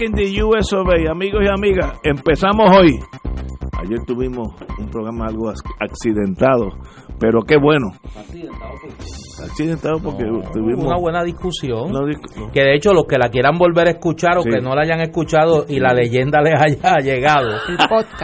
In the US of A, amigos y amigas, empezamos hoy. Ayer tuvimos un programa algo accidentado, pero qué bueno. Accidentado porque tuvimos una buena discusión. Que de hecho los que la quieran volver a escuchar o que no la hayan escuchado y la leyenda les haya llegado,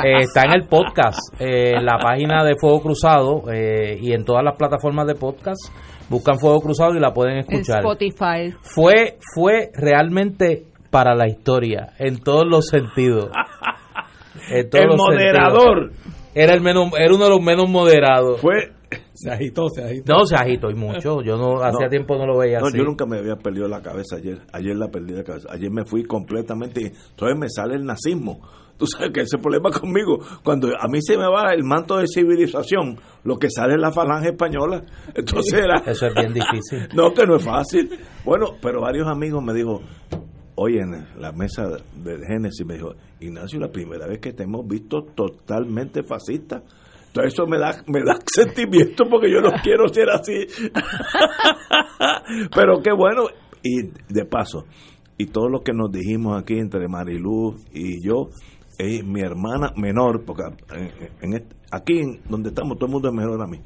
eh, está en el podcast, eh, en la página de Fuego Cruzado eh, y en todas las plataformas de podcast. Buscan Fuego Cruzado y la pueden escuchar. Spotify. Fue, fue realmente para la historia, en todos los sentidos. el moderador. Era, el menos, era uno de los menos moderados. Fue se agitó, se agitó. No, se agitó y mucho. Yo no, hacía tiempo no lo veía no, así. Yo nunca me había perdido la cabeza ayer. Ayer la perdí la cabeza. Ayer me fui completamente. Entonces me sale el nazismo. Tú sabes que ese problema conmigo. Cuando a mí se me va el manto de civilización, lo que sale es la falange española. Entonces era. Eso es bien difícil. no, que no es fácil. Bueno, pero varios amigos me dijo hoy en la mesa de Génesis me dijo, Ignacio, la primera vez que te hemos visto totalmente fascista. Entonces eso me da, me da sentimiento porque yo no quiero ser así. Pero qué bueno. Y de paso, y todo lo que nos dijimos aquí entre Mariluz y yo, es mi hermana menor, porque en, aquí donde estamos todo el mundo es menor a mí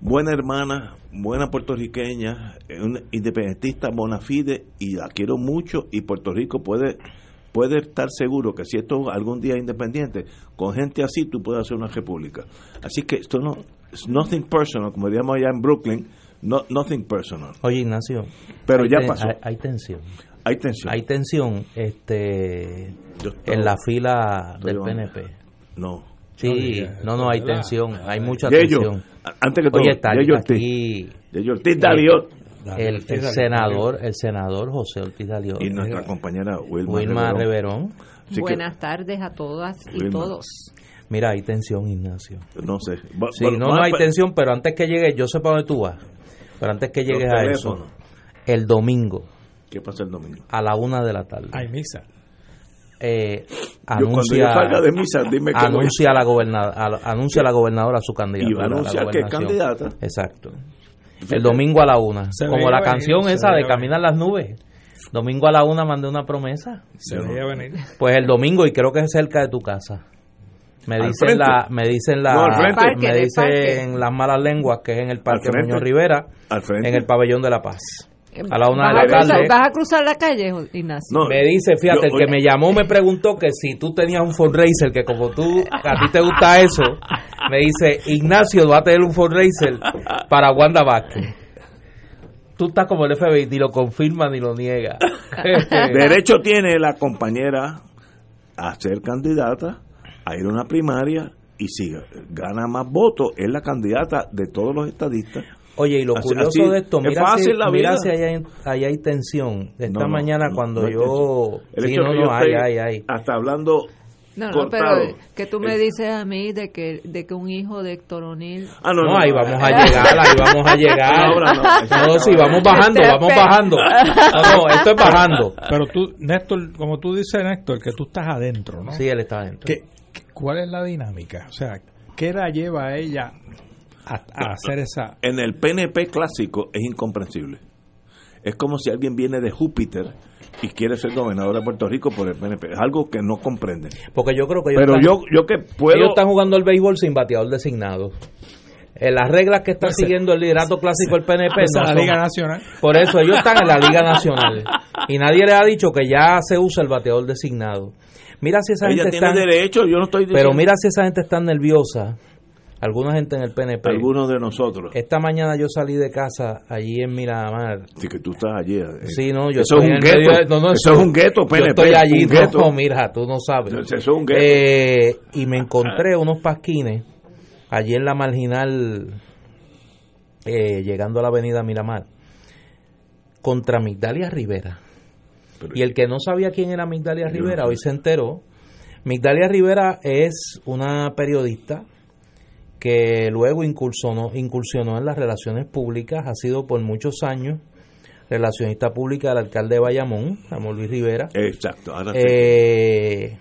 buena hermana, buena puertorriqueña, una independentista bona fide y la quiero mucho y Puerto Rico puede puede estar seguro que si esto algún día es independiente, con gente así tú puedes hacer una república. Así que esto no es nothing personal, como diríamos allá en Brooklyn, no, nothing personal. Oye, Ignacio, pero ya pasó. Hay, tensión. Hay tensión. Hay tensión este en la fila del PNP. No. Sí, no, no, hay tensión, hay mucha tensión antes que todo, Oye, está aquí, Ortiz Daliot. El, el, senador, el senador José Ortiz Daliot. Y nuestra compañera Wilma, Wilma Reverón. Buenas tardes a todas y todos. Mira, hay tensión, Ignacio. No sé. Sí, no, no hay tensión, pero antes que llegue, yo sé para dónde tú vas. Pero antes que llegues a eso, el domingo. ¿Qué pasa el domingo? A la una de la tarde. Hay misa eh, anuncia, de misa, dime que anuncia, la gobernadora, anuncia la gobernadora su candidata. Y va a anunciar que es candidata. Exacto. El domingo a la una. como la canción esa de Caminar las nubes. Domingo a la una mandé una promesa. Se veía venir. Pues el domingo, y creo que es cerca de tu casa. Me dicen la, me dicen la, me dicen las malas lenguas que es en el Parque Muñoz Rivera, en el Pabellón de la Paz. A la una de la tarde. ¿Vas a cruzar la calle, Ignacio? me dice, fíjate, el que me llamó me preguntó que si tú tenías un fundraiser, que como tú, a ti te gusta eso, me dice, Ignacio va a tener un fundraiser para Wanda Vázquez. Tú estás como el FBI, ni lo confirma ni lo niega. Derecho tiene la compañera a ser candidata, a ir a una primaria y si gana más votos, es la candidata de todos los estadistas. Oye, y lo curioso de esto, mira, si, mira si hay, hay, tensión. Esta mañana cuando yo... sí, no, no, hay, hay, hay. Hasta hablando no, no, pero que tú me dices a mí de que, de que un hijo de Héctor O'Neill... Ah, no, no, ahí vamos a llegar, ahí vamos a llegar. No, no, sí, vamos bajando, vamos bajando. No, no, esto es bajando. Pero tú, Néstor, como tú dices, Néstor, que tú estás adentro, ¿no? Sí, él está adentro. ¿Qué, ¿Cuál es la dinámica? O sea, ¿qué la lleva a ella a, hacer esa... En el PNP clásico es incomprensible. Es como si alguien viene de Júpiter y quiere ser gobernador de Puerto Rico por el PNP. Es algo que no comprenden. Porque yo creo que ellos, Pero están, yo, yo que puedo... ellos están jugando el béisbol sin bateador designado. En las reglas que está siguiendo el liderato clásico del PNP no la Liga Nacional. Por eso ellos están en la Liga Nacional. Y nadie le ha dicho que ya se usa el bateador designado. Mira si esa gente está... derecho, yo no estoy Pero mira si esa gente está nerviosa alguna gente en el PNP. Algunos de nosotros. Esta mañana yo salí de casa allí en Miramar. Sí, que tú estás allí. Eh. Sí, no, yo eso es un gueto. no, no, eso, es un gueto, PNP. Yo estoy allí, no, mira, tú no sabes. Eso es un gueto. Eh, y me encontré unos pasquines allí en la marginal, eh, llegando a la avenida Miramar contra Migdalia Rivera. y el que no sabía quién era Migdalia Rivera hoy se enteró. Migdalia Rivera es una periodista que luego incursionó, incursionó en las relaciones públicas, ha sido por muchos años relacionista pública del alcalde de Bayamón, Ramón Luis Rivera. Exacto. Eh,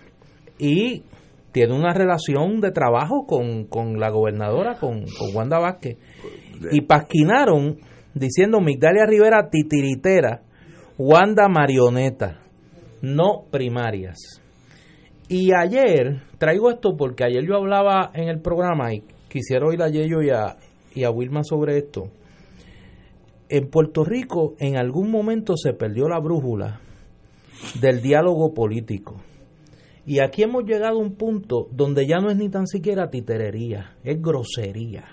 y tiene una relación de trabajo con, la gobernadora, con, con Wanda Vázquez. Y pasquinaron diciendo Migdalia Rivera titiritera, Wanda marioneta, no primarias. Y ayer, traigo esto porque ayer yo hablaba en el programa y quisiera oír a Yello y a, y a Wilma sobre esto. En Puerto Rico en algún momento se perdió la brújula del diálogo político. Y aquí hemos llegado a un punto donde ya no es ni tan siquiera titerería, es grosería.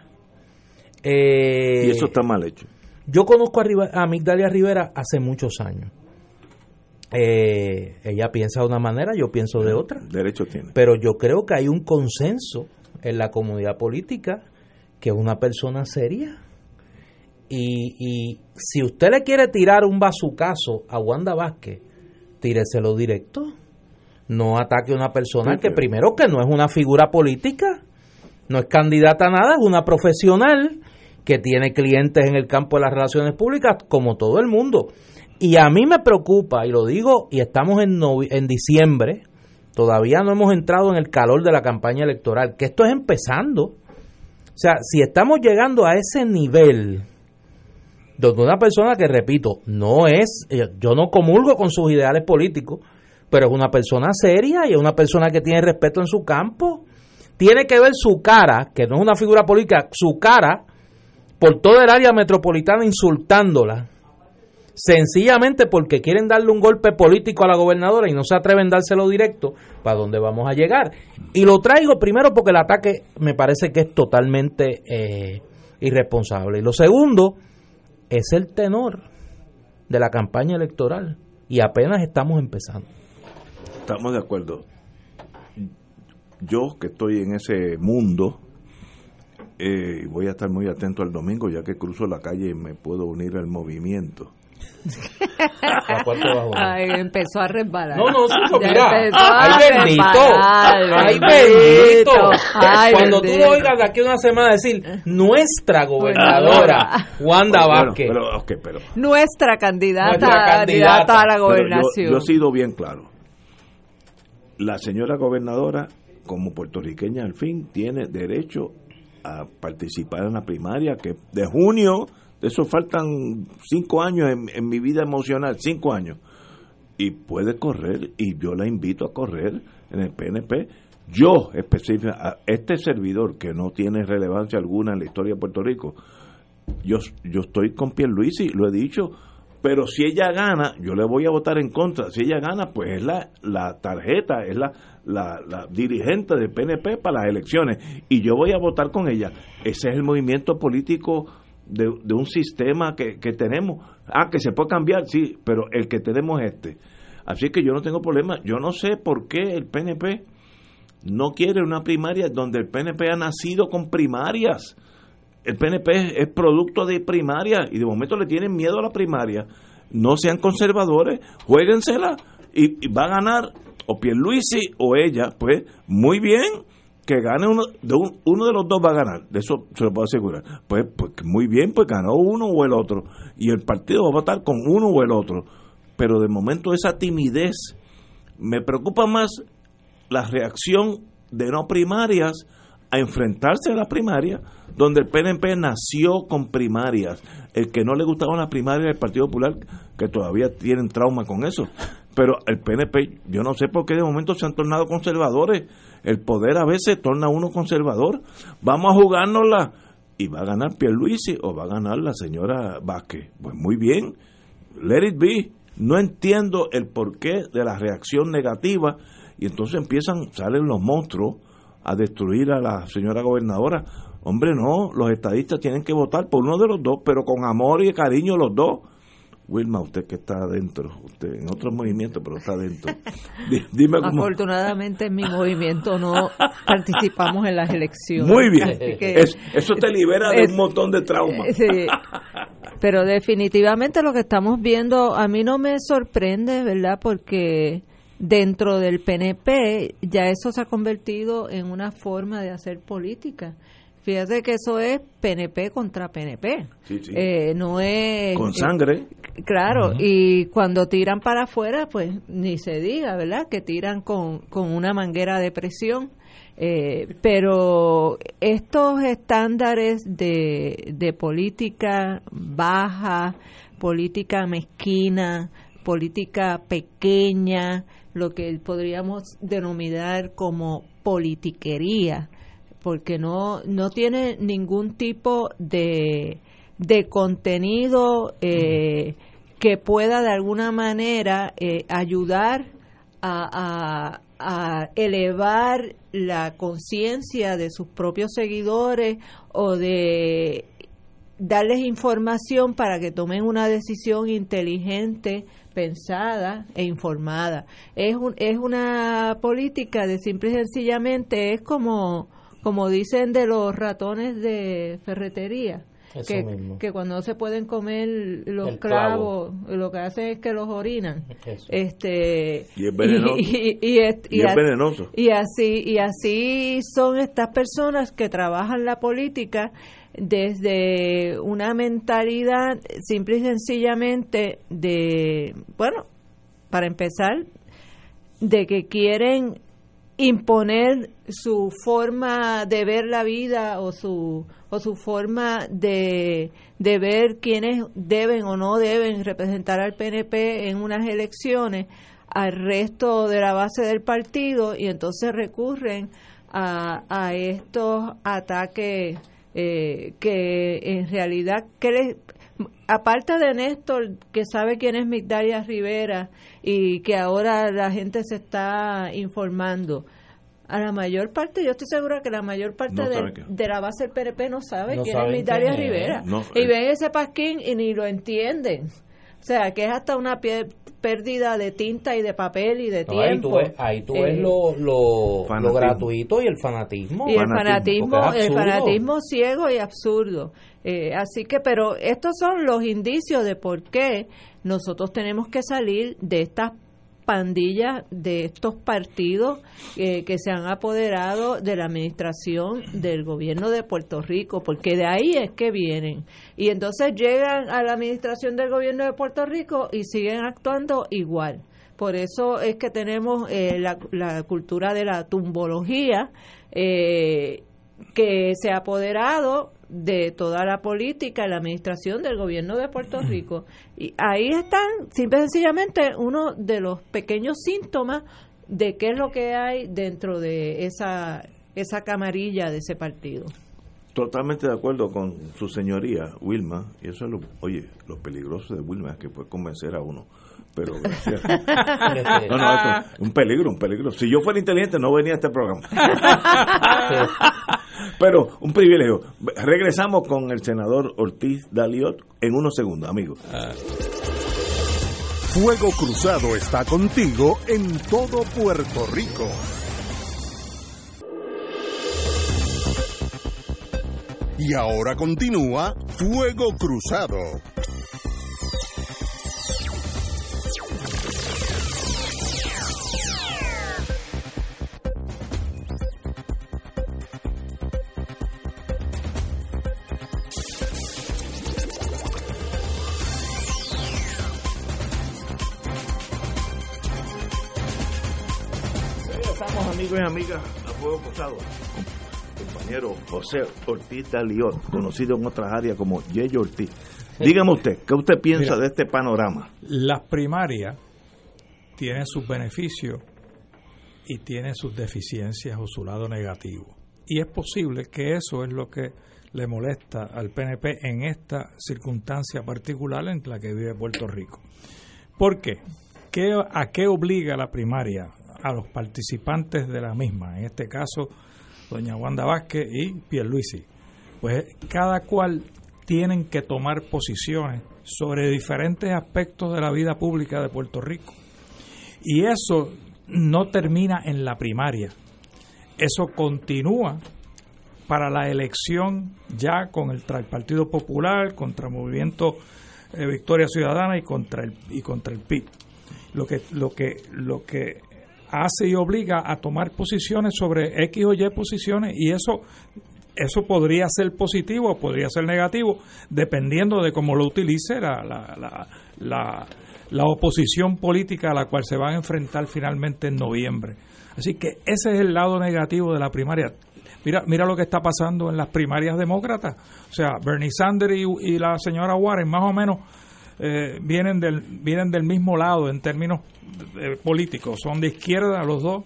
y eso está mal hecho. Yo conozco a, a Migdalia Rivera hace muchos años. Eh, ella piensa de una manera, yo pienso de otra. Derecho tiene. Pero yo creo que hay un consenso en la comunidad política que es una persona seria. Y, y si usted le quiere tirar un bazucazo a Wanda Vázquez, tíreselo directo. No ataque a una persona que primero que no es una figura política, no es candidata a nada, es una profesional que tiene clientes en el campo de las relaciones públicas, como todo el mundo. Y a mí me preocupa, y lo digo, y estamos en, en diciembre, todavía no hemos entrado en el calor de la campaña electoral, que esto es empezando. O sea, si estamos llegando a ese nivel, donde una persona que, repito, no es, eh, yo no comulgo con sus ideales políticos, pero es una persona seria y es una persona que tiene respeto en su campo, tiene que ver su cara, que no es una figura política, su cara por toda el área metropolitana insultándola, sencillamente porque quieren darle un golpe político a la gobernadora y no se atreven a dárselo directo, ¿para dónde vamos a llegar? Y lo traigo primero porque el ataque me parece que es totalmente eh, irresponsable. Y lo segundo es el tenor de la campaña electoral y apenas estamos empezando. Estamos de acuerdo. Yo que estoy en ese mundo, eh, voy a estar muy atento al domingo, ya que cruzo la calle y me puedo unir al movimiento. Ay, empezó a resbalar. No, no, sí, mira. Ay, bendito. Ay, bendito. Cuando tú lo oigas de aquí una semana decir, nuestra gobernadora, Wanda Vázquez. Pero, nuestra, candidata, candidata, a la gobernación. yo he sido bien claro. La señora gobernadora, como puertorriqueña al fin, tiene derecho a participar en la primaria que de junio, eso faltan cinco años en, mi vida emocional, cinco años, y puede correr y yo la invito a correr en el PNP. Yo específicamente, a este servidor que no tiene relevancia alguna en la historia de Puerto Rico, yo, yo estoy con Pierluisi, lo he dicho, pero si ella gana, yo le voy a votar en contra. Si ella gana, pues es la, la tarjeta, es la, la, dirigente del PNP para las elecciones y yo voy a votar con ella. Ese es el movimiento político de, un sistema que, que, tenemos. Ah, que se puede cambiar, sí, pero el que tenemos es este. Así que yo no tengo problema. Yo no sé por qué el PNP no quiere una primaria donde el PNP ha nacido con primarias. El PNP es, producto de primaria y de momento le tienen miedo a la primaria. No sean conservadores, jueguensela y, y va a ganar o Pierluisi o ella, pues muy bien, que gane uno de, uno de los dos va a ganar, de eso se lo puedo asegurar. Pues, pues muy bien, pues ganó uno o el otro, y el partido va a votar con uno o el otro. Pero de momento esa timidez, me preocupa más la reacción de no primarias a enfrentarse a la primaria, donde el PNP nació con primarias. El que no le gustaba la primaria del Partido Popular, que todavía tienen trauma con eso. Pero el PNP, yo no sé por qué de momento se han tornado conservadores. El poder a veces torna a uno conservador. Vamos a jugárnosla. ¿Y va a ganar Pierluisi o va a ganar la señora Vázquez? Pues muy bien. Let it be. No entiendo el porqué de la reacción negativa. Y entonces empiezan, salen los monstruos a destruir a la señora gobernadora. Hombre, no, los estadistas tienen que votar por uno de los dos, pero con amor y cariño los dos Wilma, usted que está adentro, usted en otro movimiento, pero está adentro. Dime cómo... Afortunadamente en mi movimiento no participamos en las elecciones. Muy bien. eso te libera de un montón de traumas. pero definitivamente lo que estamos viendo a mí no me sorprende, ¿verdad? Porque dentro del PNP ya eso se ha convertido en una forma de hacer política. Fíjate que eso es PNP contra PNP. Eh, no es... Con sangre. claro, y cuando tiran para afuera, pues ni se diga, ¿verdad? Que tiran con, con una manguera de presión. Eh, pero estos estándares de, de política baja, política mezquina, política pequeña, lo que podríamos denominar como politiquería, porque no, no tiene ningún tipo de, de contenido eh, que pueda de alguna manera eh, ayudar a, a, elevar la conciencia de sus propios seguidores o de darles información para que tomen una decisión inteligente, pensada e informada. Es, un, es una política de simple y sencillamente, es como como dicen de los ratones de ferretería. Que, cuando no se pueden comer los clavos, lo que hacen es que los orinan. Este, y es venenoso. Y, así, y así son estas personas que trabajan la política desde una mentalidad simple y sencillamente de, bueno, para empezar, de que quieren imponer su forma de ver la vida o su o su forma de, de ver quiénes deben o no deben representar al PNP en unas elecciones al resto de la base del partido y entonces recurren a, a estos ataques eh, que en realidad que les, aparte de Néstor que sabe quién es Migdalia Rivera y que ahora la gente se está informando a la mayor parte, yo estoy segura que la mayor parte de, la base del PRP no sabe quién es Migdalia Rivera. y eh. ven ese pasquín y ni lo entienden. O sea, que es hasta una pérdida de tinta y de papel y de tiempo. Ahí tú ves, eh, lo, lo, gratuito y el fanatismo. Y el fanatismo, el fanatismo ciego y absurdo. Eh, así que, pero estos son los indicios de por qué nosotros tenemos que salir de estas pandillas de estos partidos eh, que se han apoderado de la administración del gobierno de Puerto Rico, porque de ahí es que vienen. Y entonces llegan a la administración del gobierno de Puerto Rico y siguen actuando igual. Por eso es que tenemos eh, la, la, cultura de la tumbología eh, que se ha apoderado de toda la política, la administración del gobierno de Puerto Rico. Y ahí están, simple y sencillamente, uno de los pequeños síntomas de qué es lo que hay dentro de esa, esa camarilla de ese partido. Totalmente de acuerdo con su señoría, Wilma, y eso es lo, oye, lo peligroso de Wilma es que puede convencer a uno pero no, no, un peligro, un peligro. Si yo fuera inteligente no venía a este programa. pero un privilegio. Regresamos con el senador Ortiz Daliot en unos segundos, amigos. Fuego Cruzado está contigo en todo Puerto Rico. Y ahora continúa Fuego Cruzado. Amigos y amigas a Fuego Cruzado, compañero José Ortiz Daliot, conocido en otras áreas como Yeyo Ortiz. Dígame usted, ¿qué usted piensa de este panorama? Las primarias tienen sus beneficios y tienen sus deficiencias o su lado negativo. Y es posible que eso es lo que le molesta al PNP en esta circunstancia particular en la que vive Puerto Rico. ¿Por qué? ¿Qué ¿A qué obliga la primaria? A los participantes de la misma, en este caso doña Wanda Vázquez y Pierluisi. Pues cada cual tienen que tomar posiciones sobre diferentes aspectos de la vida pública de Puerto Rico. Y eso no termina en la primaria. Eso continúa para la elección ya con el, el Partido Popular, contra el Movimiento eh, Victoria Ciudadana y contra el y contra el PIB. Lo que lo que lo que hace y obliga a tomar posiciones sobre X o Y posiciones y eso eso podría ser positivo o podría ser negativo dependiendo de cómo lo utilice la, la, la, la, oposición política a la cual se van a enfrentar finalmente en noviembre. Así que ese es el lado negativo de la primaria. Mira, mira lo que está pasando en las primarias demócratas. O sea, Bernie Sanders y, la señora Warren más o menos eh, vienen, del, vienen del mismo lado en términos eh, políticos. Son de izquierda los dos.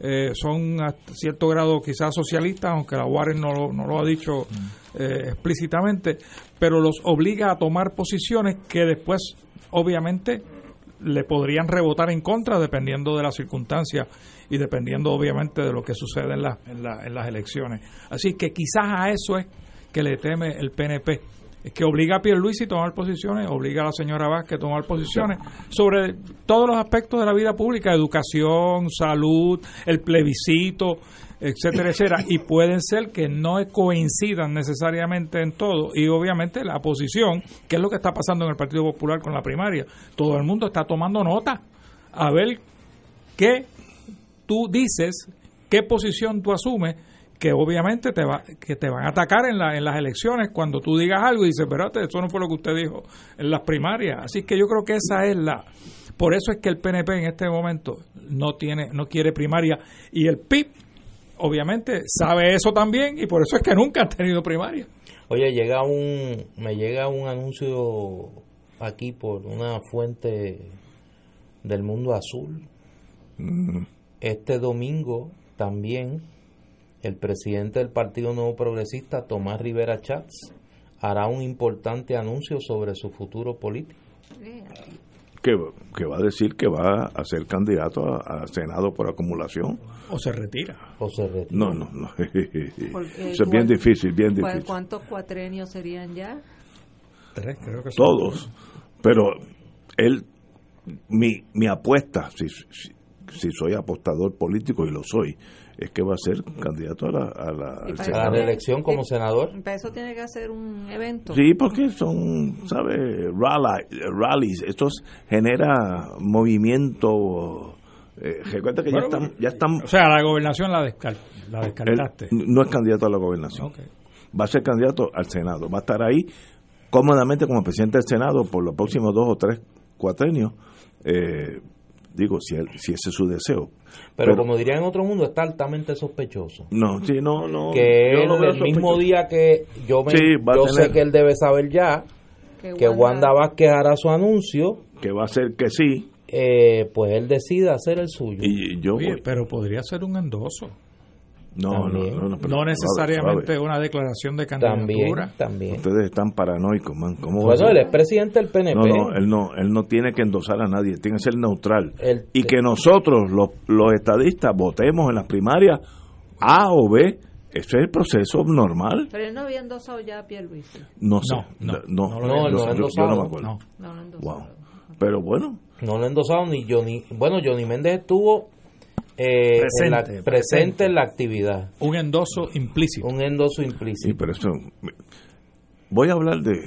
Eh, son a cierto grado quizás socialistas, aunque la Warren no, no lo ha dicho explícitamente, pero los obliga a tomar posiciones que después, obviamente, le podrían rebotar en contra dependiendo de las circunstancias y dependiendo obviamente de lo que sucede en, en, las elecciones. Así que quizás a eso es que le teme el PNP, que obliga a Pierluisi a tomar posiciones, obliga a la señora Vázquez a tomar posiciones sobre todos los aspectos de la vida pública, educación, salud, el plebiscito, etcétera, etcétera, y pueden ser que no coincidan necesariamente en todo, y obviamente la posición, que es lo que está pasando en el Partido Popular con la primaria, todo el mundo está tomando nota a ver qué tú dices, qué posición tú asumes, que obviamente te va, que te van a atacar en, la, en las elecciones cuando tú digas algo y dices, espérate, eso no fue lo que usted dijo en las primarias. Así que yo creo que esa es la... Por eso es que el PNP en este momento no tiene no quiere primaria y el PIB obviamente sabe eso también y por eso es que nunca han tenido primaria. Oye, llega un me llega un anuncio aquí por una fuente del mundo azul. Mm este domingo también el presidente del Partido Nuevo Progresista, Tomás Rivera Chats, hará un importante anuncio sobre su futuro político. Que, va a decir que va a ser candidato a, Senado por acumulación. O se retira. O se retira. No, no, no. Eso es bien difícil, bien difícil. ¿Cuántos cuatrenios serían ya? Tres, creo que son. Todos. Pero él, mi, mi apuesta, si, si soy apostador político y lo soy, es que va a ser candidato a la, a la, reelección como senador. Para eso tiene que hacer un evento. Sí, porque son, ¿sabes? rallies. Esto genera movimiento. Eh, recuerda que ya, están, ya están. O sea, la gobernación la, la descartaste. no es candidato a la gobernación. Va a ser candidato al Senado. Va a estar ahí cómodamente como presidente del Senado por los próximos dos o tres cuatrenios. Eh, Digo, si, si ese es su deseo. Pero, como diría en otro mundo, está altamente sospechoso. No, sí, no, no. Que él, el mismo día que yo, me, yo sé que él debe saber ya que, Wanda, Vázquez hará su anuncio. Que va a ser que sí. Eh, pues él decida hacer el suyo. Y yo pero podría ser un endoso. No, no, no, no, necesariamente una declaración de candidatura. También, Ustedes están paranoicos, man. ¿Cómo bueno, él es presidente del PNP. No, no, él no, él no tiene que endosar a nadie, tiene que ser neutral. y que nosotros, los, los estadistas, votemos en las primarias A o B. Ese es el proceso normal. Pero él no había endosado ya a Pierluisi. No sé. No, no, no, no, no, yo, no me acuerdo. No, lo endosado. Wow. Pero bueno. No lo endosado ni Johnny. Bueno, Johnny Méndez estuvo eh, presente, en la, actividad. Un endoso implícito. Un endoso implícito. Sí, pero eso, voy a hablar de,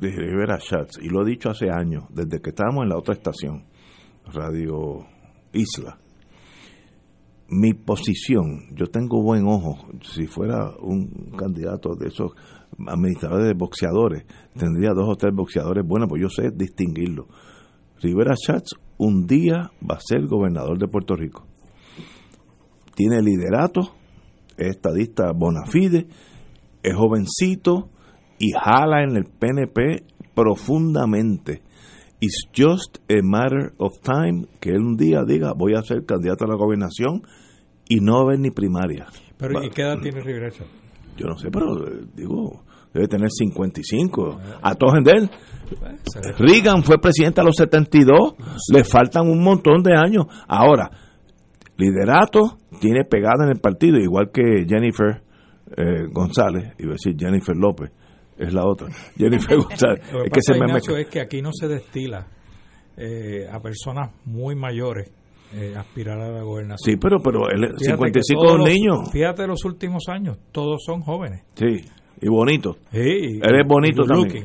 de Rivera Schatz, y lo he dicho hace años, desde que estábamos en la otra estación, Radio Isla. Mi posición, yo tengo buen ojo, si fuera un candidato de esos administradores de boxeadores, tendría dos o tres boxeadores buenos, pues yo sé distinguirlo. Rivera Schatz un día va a ser gobernador de Puerto Rico tiene liderato, es estadista bona fide, es jovencito y jala en el PNP profundamente. It's just a matter of time que él un día diga voy a ser candidato a la gobernación y no va a haber ni primaria. Pero ¿y qué edad tiene Rivera Yo no sé, pero eh, digo, debe tener 55. A todos en él. Reagan fue presidente a los 72. Le faltan un montón de años. Ahora, liderato tiene pegada en el partido, igual que Jennifer eh, González, iba a decir Jennifer López, es la otra. Jennifer González. Lo que, es que se me es que aquí no se destila eh, a personas muy mayores eh, aspirar a la gobernación. Sí, pero, pero él, 55 niños. fíjate los últimos años, todos son jóvenes. Sí y bonito. él es bonito también.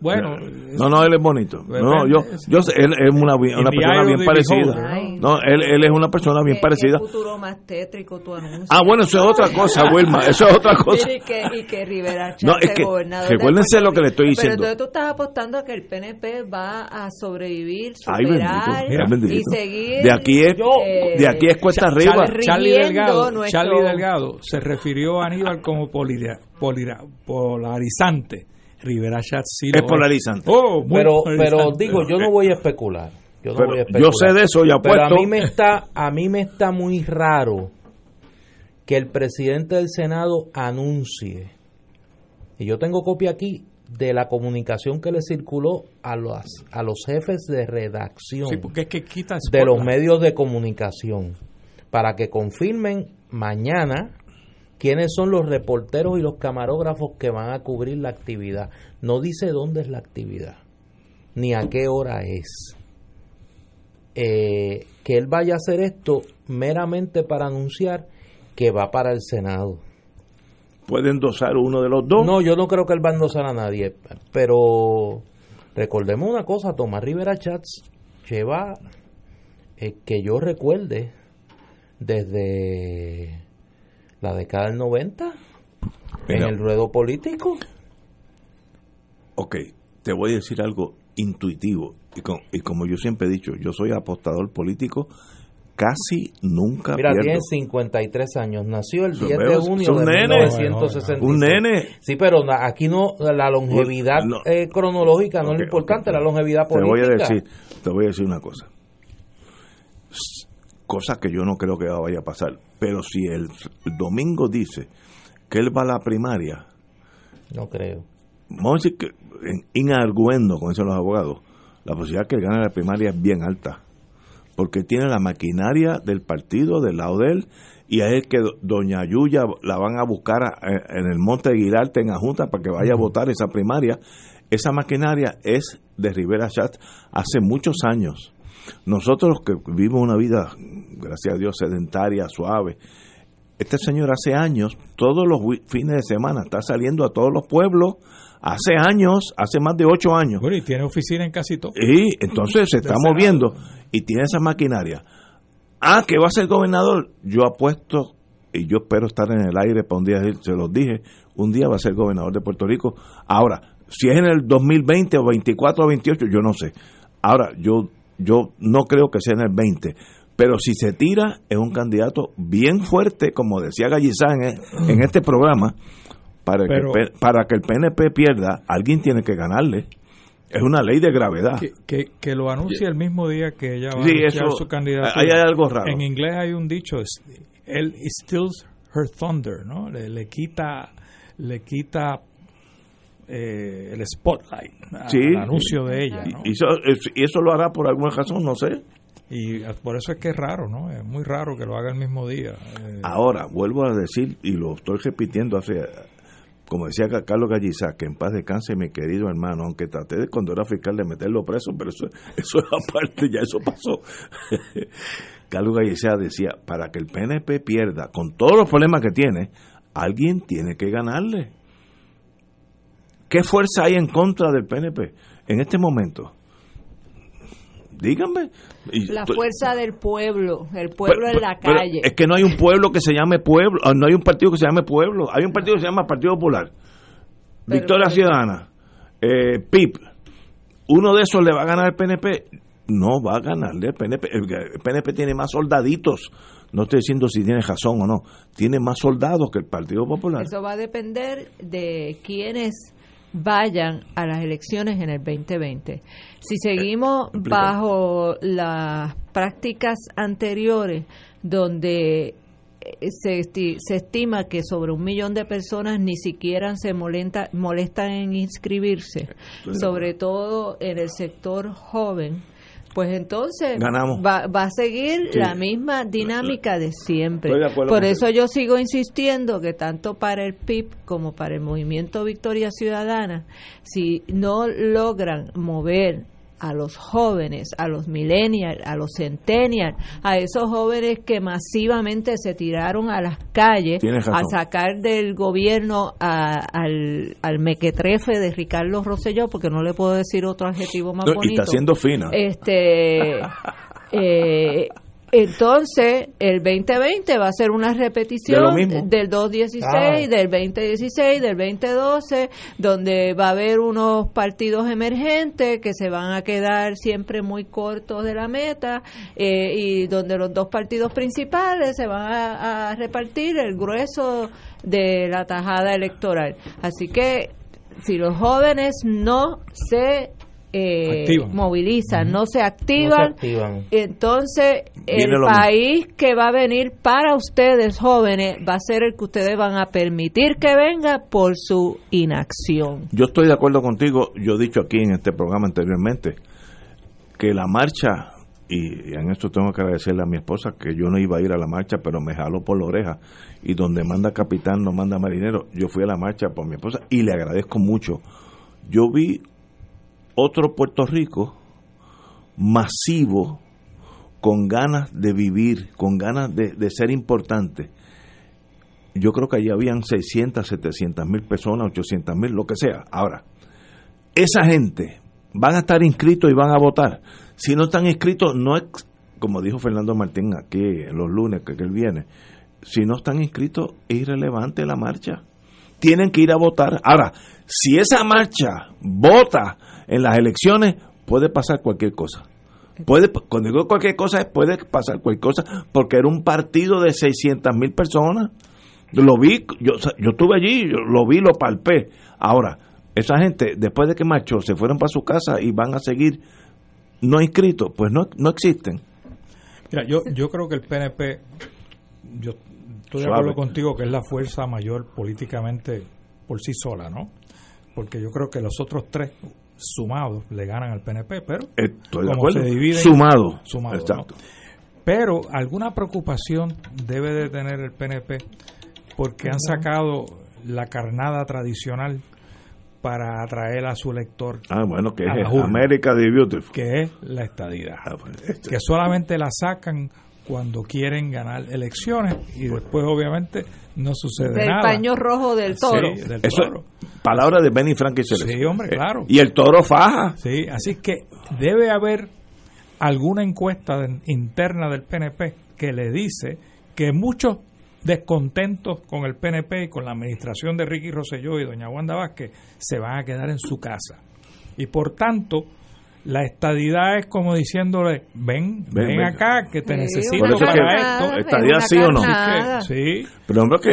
Bueno, no, no, él es bonito. No, yo, yo él es una, una persona bien parecida. No, él, él es una persona bien parecida. futuro más tétrico tu anuncio. Ah, bueno, eso es otra cosa, Wilma, eso es otra cosa. y que, y que Rivera no, es que, recuérdense lo que le estoy diciendo. Pero entonces tú estás apostando a que el PNP va a sobrevivir, superar y seguir. De aquí es, eh, de aquí es cuesta arriba. Charlie Delgado, Charlie Delgado se refirió a Aníbal como polidea polarizante. Rivera Schatz es polarizante. Oh, pero, pero digo, yo no voy a especular. Yo, no voy a especular. yo sé de eso, ya Pero a mí me está, a mí me está muy raro que el presidente del Senado anuncie, y yo tengo copia aquí de la comunicación que le circuló a los, a los jefes de redacción de los medios de comunicación para que confirmen mañana quiénes son los reporteros y los camarógrafos que van a cubrir la actividad. No dice dónde es la actividad, ni a qué hora es. Eh, que él vaya a hacer esto meramente para anunciar que va para el Senado. ¿Puede endosar uno de los dos? No, yo no creo que él va a endosar a nadie, pero recordemos una cosa, Tomás Rivera Chats lleva, eh, que yo recuerde, desde la década del 90 en el ruedo político. Ok, te voy a decir algo intuitivo y, y como yo siempre he dicho, yo soy apostador político casi nunca Mira, tiene 53 años. Nació el 10 de junio de 1966. Un nene. Sí, pero aquí no, la longevidad eh, cronológica no es lo importante, la longevidad política. Te voy a decir, te voy a decir una cosa cosa que yo no creo que vaya a pasar. Pero si el, domingo dice que él va a la primaria, no creo. Vamos a decir que en inarguendo, como dicen los abogados, la posibilidad que él gane la primaria es bien alta. Porque tiene la maquinaria del partido del lado de él y es que doña Yuya la van a buscar en el Monte de Girarte en Ajunta para que vaya a votar esa primaria. Esa maquinaria es de Rivera Chat hace muchos años. Nosotros que vivimos una vida, gracias a Dios, sedentaria, suave, este señor hace años, todos los fines de semana, está saliendo a todos los pueblos, hace años, hace más de ocho años. Bueno, y tiene oficina en casi todo. Y entonces se está moviendo y tiene esa maquinaria. Ah, que va a ser gobernador. Yo apuesto, y yo espero estar en el aire para un día, se los dije, un día va a ser gobernador de Puerto Rico. Ahora, si es en el 2020 o 24 o 28, yo no sé. Ahora, yo yo no creo que sea en el 20, pero si se tira es un candidato bien fuerte, como decía Gallizán en, este programa, para, que, para que el PNP pierda, alguien tiene que ganarle. Es una ley de gravedad. Que, que, lo anuncie el mismo día que ella va a eso, su candidato. Hay algo raro. En inglés hay un dicho, él steals her thunder, ¿no? Le, le quita le quita eh, el spotlight, el anuncio de ella. Y, eso, lo hará por alguna razón, no sé. Y por eso es que es raro, ¿no? Es muy raro que lo haga el mismo día. Eh. Ahora, vuelvo a decir, y lo estoy repitiendo hace, como decía Carlos Galliza, que en paz descanse mi querido hermano, aunque traté de cuando era fiscal de meterlo preso, pero eso, eso es aparte, ya eso pasó. Carlos Galliza decía, para que el PNP pierda, con todos los problemas que tiene, alguien tiene que ganarle. ¿Qué fuerza hay en contra del PNP en este momento? Díganme. La fuerza del pueblo, el pueblo en la calle. Es que no hay un pueblo que se llame pueblo, ah, no hay un partido que se llame pueblo, hay un partido que se llama Partido Popular, Victoria Ciudadana, eh, PIP. Uno de esos le va a ganar al PNP. No va a ganarle al PNP. El PNP tiene más soldaditos. No estoy diciendo si tiene razón o no. Tiene más soldados que el Partido Popular. Eso va a depender de quiénes vayan a las elecciones en el 2020. Si seguimos bajo las prácticas anteriores, donde eh, se, se, estima que sobre un millón de personas ni siquiera se molesta, molestan en inscribirse, sobre todo en el sector joven, pues entonces Va, va, a seguir la misma dinámica de siempre. Por eso yo sigo insistiendo que tanto para el PIB como para el movimiento Victoria Ciudadana, si no logran mover a los jóvenes, a los millennials, a los centennials, a esos jóvenes que masivamente se tiraron a las calles a sacar del gobierno al, al mequetrefe de Ricardo Rosselló, porque no le puedo decir otro adjetivo más bonito. Y está siendo fina. Este, eh, entonces, el 2020 va a ser una repetición del 216, ah. del 2016, del 2012, donde va a haber unos partidos emergentes que se van a quedar siempre muy cortos de la meta eh, y donde los dos partidos principales se van a repartir el grueso de la tajada electoral. Así que si los jóvenes no se eh, movilizan, no, se activan, entonces el país que va a venir para ustedes jóvenes va a ser el que ustedes van a permitir que venga por su inacción. Yo estoy de acuerdo contigo, yo he dicho aquí en este programa anteriormente que la marcha, y en esto tengo que agradecerle a mi esposa que yo no iba a ir a la marcha, pero me jaló por la oreja. Y donde manda capitán no manda marinero, yo fui a la marcha por mi esposa y le agradezco mucho. Yo vi otro Puerto Rico masivo, con ganas de vivir, con ganas de, ser importante. Yo creo que allí habían 600, 700 mil personas, 800 mil, lo que sea. Ahora, esa gente van a estar inscritos y van a votar. Si no están inscritos, no es, como dijo Fernando Martín aquí los lunes que, que él viene, si no están inscritos, es irrelevante la marcha. Tienen que ir a votar. Ahora, si esa marcha vota en las elecciones puede pasar cualquier cosa. Puede, cuando digo cualquier cosa, puede pasar cualquier cosa, porque era un partido de 600 mil personas. Lo vi, yo, yo estuve allí, lo vi, lo palpé. Ahora, esa gente, después de que marchó, se fueron para su casa y van a seguir no inscritos, pues no, no existen. Mira, yo, yo creo que el PNP, yo estoy de acuerdo contigo que es la fuerza mayor políticamente por sí sola, ¿no? Porque yo creo que los otros tres sumados le ganan al PNP, pero como se dividen sumado, Pero alguna preocupación debe de tener el PNP porque han sacado la carnada tradicional para atraer a su elector. Ah, bueno, que es América de Beautiful. Que es la estadidad. Ah, pues, este. Que solamente la sacan cuando quieren ganar elecciones y después obviamente no sucede nada. El paño rojo del toro. Eso, palabra de Benny Frank y Sí, hombre, eh, claro. Y el toro faja. Sí, así que debe haber alguna encuesta interna del PNP que le dice que muchos descontentos con el PNP y con la administración de Ricky Rosselló y doña Wanda Vázquez se van a quedar en su casa. Y por tanto, la estadidad es como diciéndole, ven, ven, acá, que te necesito para esto. ¿Estadidad sí o no? sí. Pero hombre, que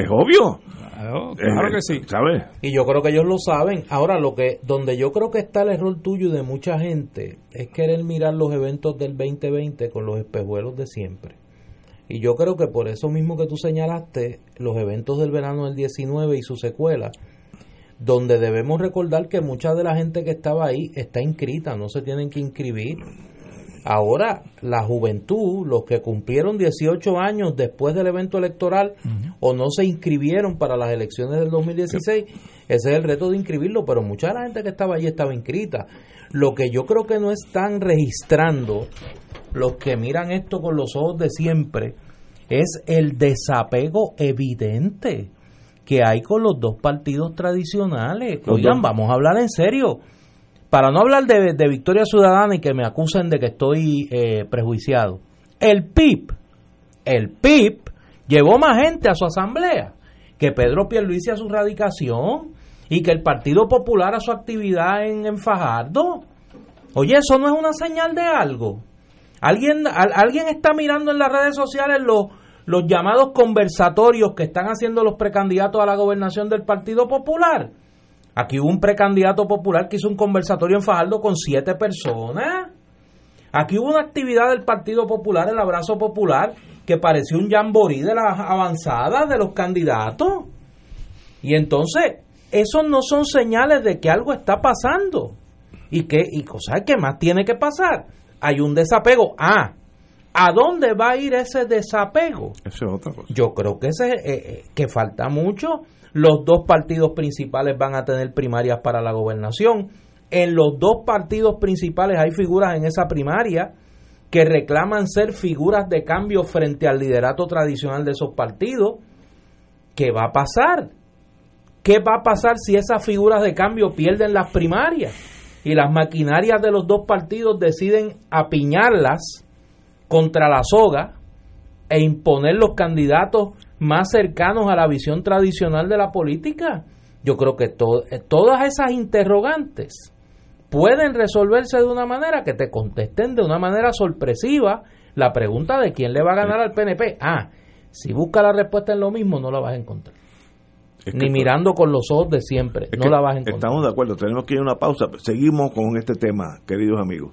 es, obvio. Claro, que sí. ¿Sabes? Y yo creo que ellos lo saben. Ahora, lo que donde yo creo que está el error tuyo y de mucha gente es querer mirar los eventos del 2020 con los espejuelos de siempre. Y yo creo que por eso mismo que tú señalaste, los eventos del verano del 19 y su secuela, donde debemos recordar que mucha de la gente que estaba ahí está inscrita, no se tienen que inscribir. Ahora, la juventud, los que cumplieron 18 años después del evento electoral o no se inscribieron para las elecciones del 2016, ese es el reto de inscribirlo, pero mucha de la gente que estaba allí estaba inscrita. Lo que yo creo que no están registrando los que miran esto con los ojos de siempre es el desapego evidente que hay con los dos partidos tradicionales. Oigan, vamos a hablar en serio. Para no hablar de, Victoria Ciudadana y que me acusen de que estoy eh, prejuiciado. El PIB, el PIB llevó más gente a su asamblea que Pedro Pierluisi a su radicación y que el Partido Popular a su actividad en, en Fajardo. Oye, eso no es una señal de algo. Alguien, alguien está mirando en las redes sociales los los llamados conversatorios que están haciendo los precandidatos a la gobernación del Partido Popular. Aquí hubo un precandidato popular que hizo un conversatorio en Fajardo con siete personas. Aquí hubo una actividad del Partido Popular, el Abrazo Popular, que pareció un jamborí de las avanzadas de los candidatos. Y entonces, esos no son señales de que algo está pasando. Y que, y cosas que más tiene que pasar. Hay un desapego. Ah, ¿A dónde va a ir ese desapego? Eso es otra cosa. Yo creo que, ese, eh, eh, que falta mucho. Los dos partidos principales van a tener primarias para la gobernación. En los dos partidos principales hay figuras en esa primaria que reclaman ser figuras de cambio frente al liderato tradicional de esos partidos. ¿Qué va a pasar? ¿Qué va a pasar si esas figuras de cambio pierden las primarias y las maquinarias de los dos partidos deciden apiñarlas contra la soga e imponer los candidatos más cercanos a la visión tradicional de la política? Yo creo que eh, todas esas interrogantes pueden resolverse de una manera que te contesten de una manera sorpresiva la pregunta de quién le va a ganar al PNP. Ah, si busca la respuesta en lo mismo, no la vas a encontrar. Ni mirando con los ojos de siempre, no la vas a encontrar. Estamos de acuerdo, tenemos que ir a una pausa. Seguimos con este tema, queridos amigos.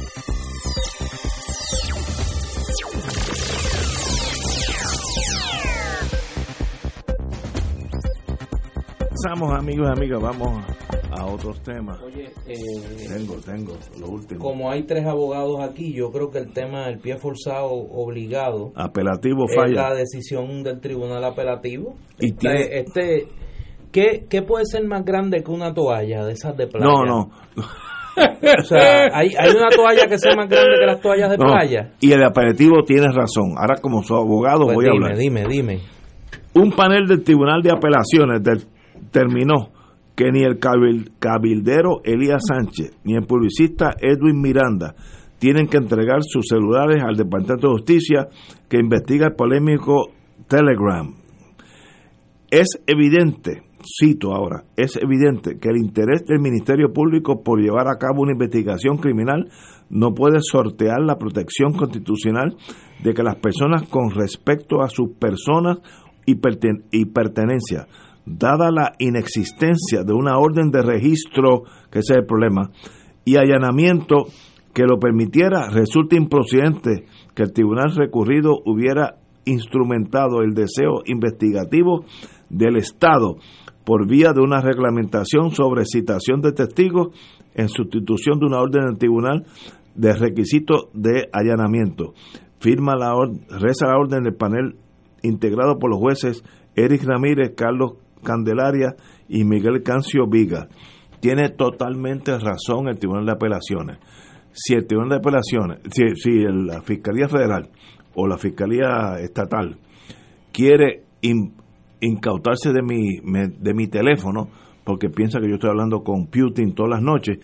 Amigos y amigas, vamos a otros temas. Oye, eh, tengo, tengo, lo último. Como hay tres abogados aquí, yo creo que el tema del pie forzado obligado. Apelativo falla. Es la decisión del tribunal apelativo. Y este, este ¿Qué, ¿Qué puede ser más grande que una toalla de esas de playa? No, no. o sea, ¿hay, ¿hay, una toalla que sea más grande que las toallas de playa. Y el aperitivo tiene razón. Ahora, como su abogado, pues voy a hablar. Dime, dime, Un panel del Tribunal de Apelaciones determinó que ni el cabildero Elías Sánchez ni el publicista Edwin Miranda tienen que entregar sus celulares al Departamento de Justicia que investiga el polémico Telegram. Es evidente cito ahora, es evidente que el interés del Ministerio Público por llevar a cabo una investigación criminal no puede sortear la protección constitucional de que las personas con respecto a sus personas y, pertenencia, dada la inexistencia de una orden de registro, que ese es el problema, y allanamiento que lo permitiera, resulta improcedente que el tribunal recurrido hubiera instrumentado el deseo investigativo del Estado por vía de una reglamentación sobre citación de testigos en sustitución de una orden del tribunal de requisito de allanamiento. Firma la reza la orden del panel integrado por los jueces Eric Ramírez, Carlos Candelaria y Miguel Cancio Viga. Tiene totalmente razón el Tribunal de Apelaciones. Si el Tribunal de Apelaciones, si, la Fiscalía Federal o la Fiscalía Estatal quiere incautarse de mi, de mi teléfono, porque piensa que yo estoy hablando con Putin todas las noches,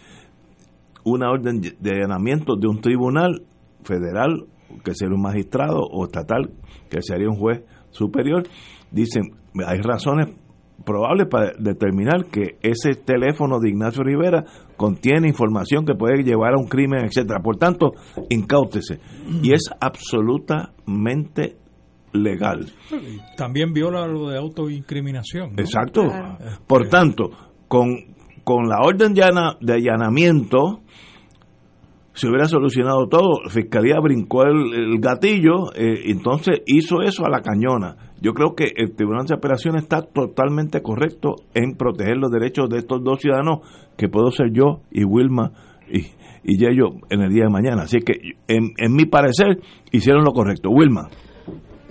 una orden de allanamiento de un tribunal federal, que sería un magistrado, o estatal, que sería un juez superior, dicen, hay razones probables para determinar que ese teléfono de Ignacio Rivera contiene información que puede llevar a un crimen, etcétera. Por tanto, incáutese. Y es absolutamente legal. También viola lo de autoincriminación. Exacto. Por tanto, con, con la orden de allanamiento se hubiera solucionado todo. La fiscalía brincó el, gatillo, eh, entonces hizo eso a la cañona. Yo creo que el Tribunal de Operaciones está totalmente correcto en proteger los derechos de estos dos ciudadanos, que puedo ser yo y Wilma y, y Yello en el día de mañana. Así que, en, en mi parecer, hicieron lo correcto. Wilma.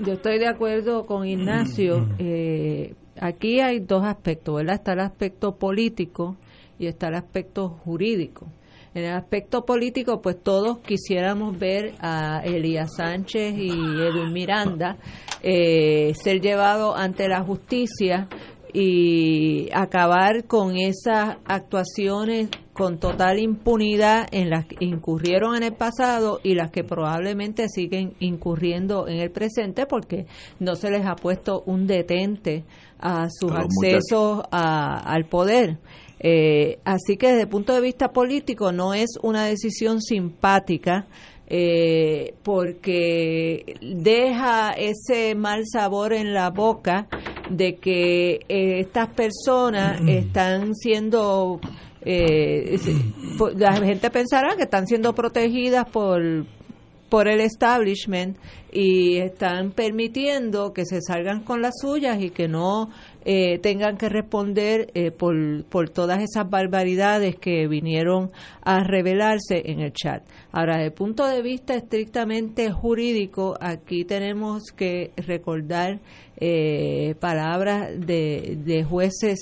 Yo estoy de acuerdo con Ignacio. Mm. Eh, aquí hay dos aspectos, ¿verdad? Está el aspecto político y está el aspecto jurídico. En el aspecto político, pues todos quisiéramos ver a Elías Sánchez y Edwin Miranda eh, ser llevados ante la justicia y acabar con esas actuaciones con total impunidad en las que incurrieron en el pasado y las que probablemente siguen incurriendo en el presente porque no se les ha puesto un detente a sus accesos al poder. Eh, así que desde el punto de vista político no es una decisión simpática eh, porque deja ese mal sabor en la boca de que eh, estas personas están siendo eh, la gente pensará que están siendo protegidas por por el establishment y están permitiendo que se salgan con las suyas y que no eh, tengan que responder eh, por, por todas esas barbaridades que vinieron a revelarse en el chat. Ahora, desde el punto de vista estrictamente jurídico, aquí tenemos que recordar eh, palabras de, de jueces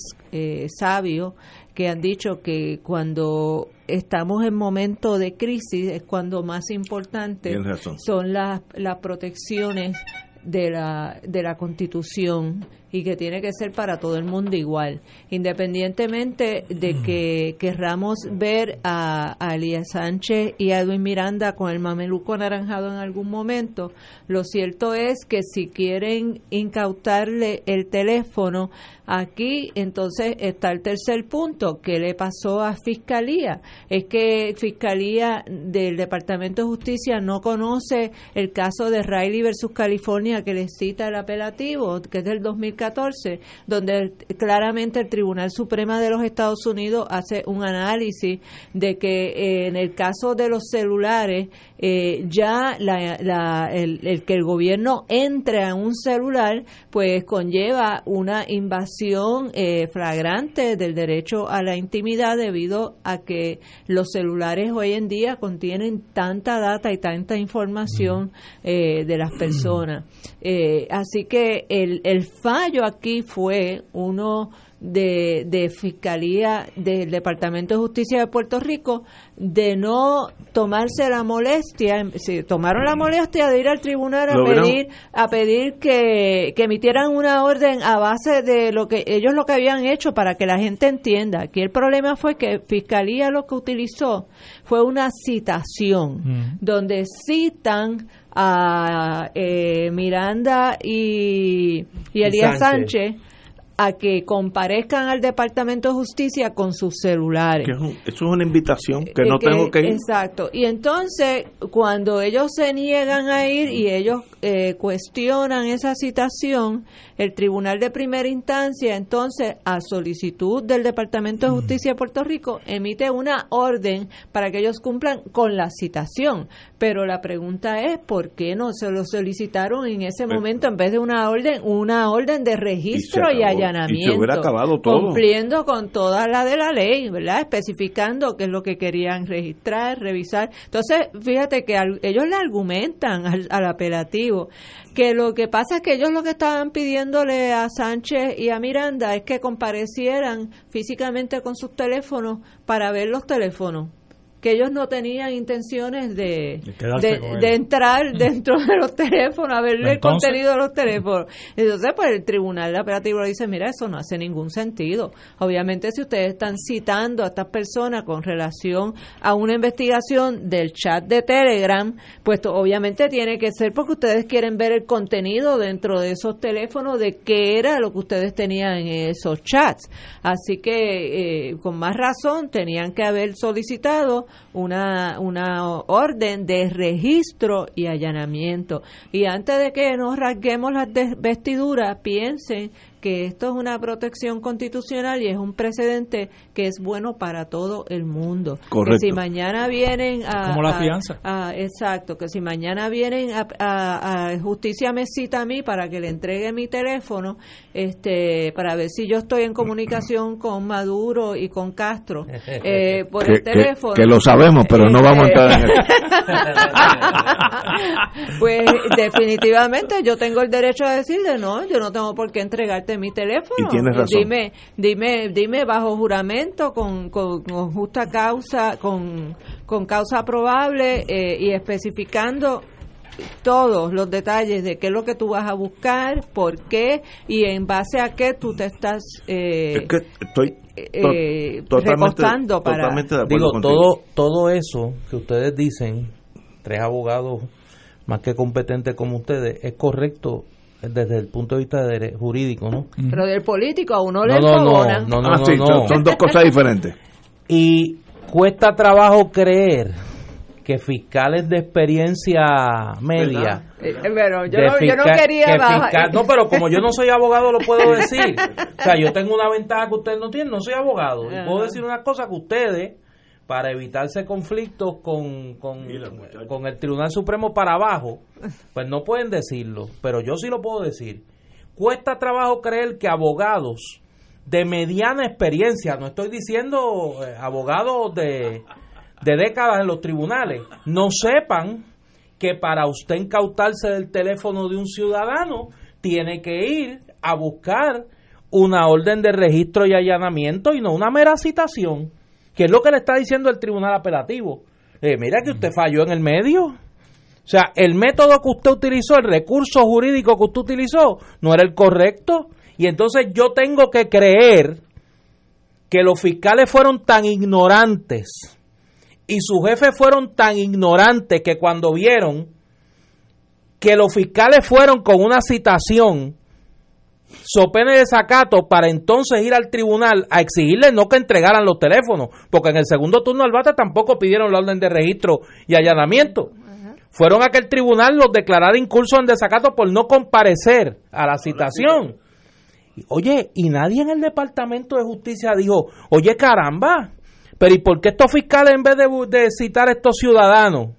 sabios que han dicho que cuando estamos en momento de crisis es cuando más importante son las, las protecciones de la, de la Constitución y que tiene que ser para todo el mundo igual, independientemente de mm. que querramos ver a, a Elías Sánchez y a Edwin Miranda con el mameluco anaranjado en algún momento. Lo cierto es que si quieren incautarle el teléfono, aquí entonces está el tercer punto. ¿Qué le pasó a Fiscalía? Es que Fiscalía del Departamento de Justicia no conoce el caso de Riley versus California que le cita el apelativo, que es del 2014 donde claramente el Tribunal Supremo de los Estados Unidos hace un análisis de que eh, en el caso de los celulares eh, ya el, que el gobierno entre a un celular pues conlleva una invasión eh, flagrante del derecho a la intimidad debido a que los celulares hoy en día contienen tanta data y tanta información de las personas. así que el, el fallo aquí fue uno de, de, Fiscalía del Departamento de Justicia de Puerto Rico de no tomarse la molestia, si tomaron la molestia de ir al tribunal a pedir a pedir que, que, emitieran una orden a base de lo que ellos lo que habían hecho para que la gente entienda. Aquí el problema fue que Fiscalía lo que utilizó fue una citación mm. donde citan a eh, Miranda y, y Elías Sánchez a que comparezcan al Departamento de Justicia con sus celulares. eso es una invitación que no tengo que ir. Exacto. Y entonces, cuando ellos se niegan a ir y ellos eh, cuestionan esa citación, el Tribunal de Primera Instancia, entonces, a solicitud del Departamento de. Justicia de Puerto Rico, emite una orden para que ellos cumplan con la citación. Pero la pregunta es, ¿por qué no se lo solicitaron en ese pues, momento en vez de una orden, una orden de registro y, allá acabado todo. Cumpliendo con toda la de la ley, ¿verdad? Especificando qué es lo que querían registrar, revisar. Entonces, fíjate que ellos le argumentan al, al apelativo que lo que pasa es que ellos lo que estaban a Sánchez y a Miranda es que comparecieran físicamente con sus teléfonos para ver los teléfonos que ellos no tenían intenciones de, de, entrar dentro de los teléfonos, a ver el contenido de los teléfonos. Entonces, pues el tribunal operativo dice, mira, eso no hace ningún sentido. Obviamente, si ustedes están citando a estas personas con relación a una investigación del chat de Telegram, pues obviamente tiene que ser porque ustedes quieren ver el contenido dentro de esos teléfonos de qué era lo que ustedes tenían en esos chats. Así que, eh, con más razón, tenían que haber solicitado una, una orden de registro y allanamiento. Y antes de que nos rasguemos las vestiduras, piensen que esto es una protección constitucional y es un precedente que es bueno para todo el mundo. Correcto. Que si mañana vienen a... Como la fianza. exacto, que si mañana vienen a, a, justicia me cita a mí para que le entregue mi teléfono, este para ver si yo estoy en comunicación con Maduro y con Castro eh, por el teléfono. Que, lo sabemos, pero no vamos a entrar en eso. pues definitivamente yo tengo el derecho a decirle, no, yo no tengo por qué entregarte mi teléfono. Y tienes razón. Dime, dime, dime bajo juramento, con, con, justa causa, con, con causa probable eh, y especificando todos los detalles de qué es lo que tú vas a buscar, por qué y en base a qué tú te estás eh, estoy eh, totalmente, para digo todo todo eso que ustedes dicen tres abogados más que competentes como ustedes es correcto desde el punto de vista jurídico, ¿no? Pero del político a uno le no, no, no, no, ah, sí, son, dos cosas diferentes. Y cuesta trabajo creer que fiscales de experiencia media. Eh, pero yo, no, yo no quería no, pero como yo no soy abogado, lo puedo decir. o sea, yo tengo una ventaja que ustedes no tienen, no soy abogado. Y puedo decir una cosa que ustedes, para evitarse conflictos con, con, con el Tribunal Supremo para abajo, pues no pueden decirlo, pero yo sí lo puedo decir. cuesta trabajo creer que abogados de mediana experiencia, no estoy diciendo eh, abogados de, de décadas en los tribunales, no sepan que para usted incautarse del teléfono de un ciudadano, tiene que ir a buscar una orden de registro y allanamiento y no una mera citación, que es lo que le está diciendo el tribunal apelativo. Eh, mira que usted falló en el medio. O sea, el método que usted utilizó, el recurso jurídico que usted utilizó, no era el correcto. Y entonces yo tengo que creer que los fiscales fueron tan ignorantes y sus jefes fueron tan ignorantes que cuando vieron que los fiscales fueron con una citación so pene de desacato para entonces ir al tribunal a exigirle no que entregaran los teléfonos, porque en el segundo turno al bata tampoco pidieron la orden de registro y allanamiento. Fueron a que el tribunal los declarara incurso en desacato por no comparecer a la citación. Oye, y nadie en el Departamento de Justicia dijo, oye caramba, pero ¿y por qué estos fiscales en vez de, citar a estos ciudadanos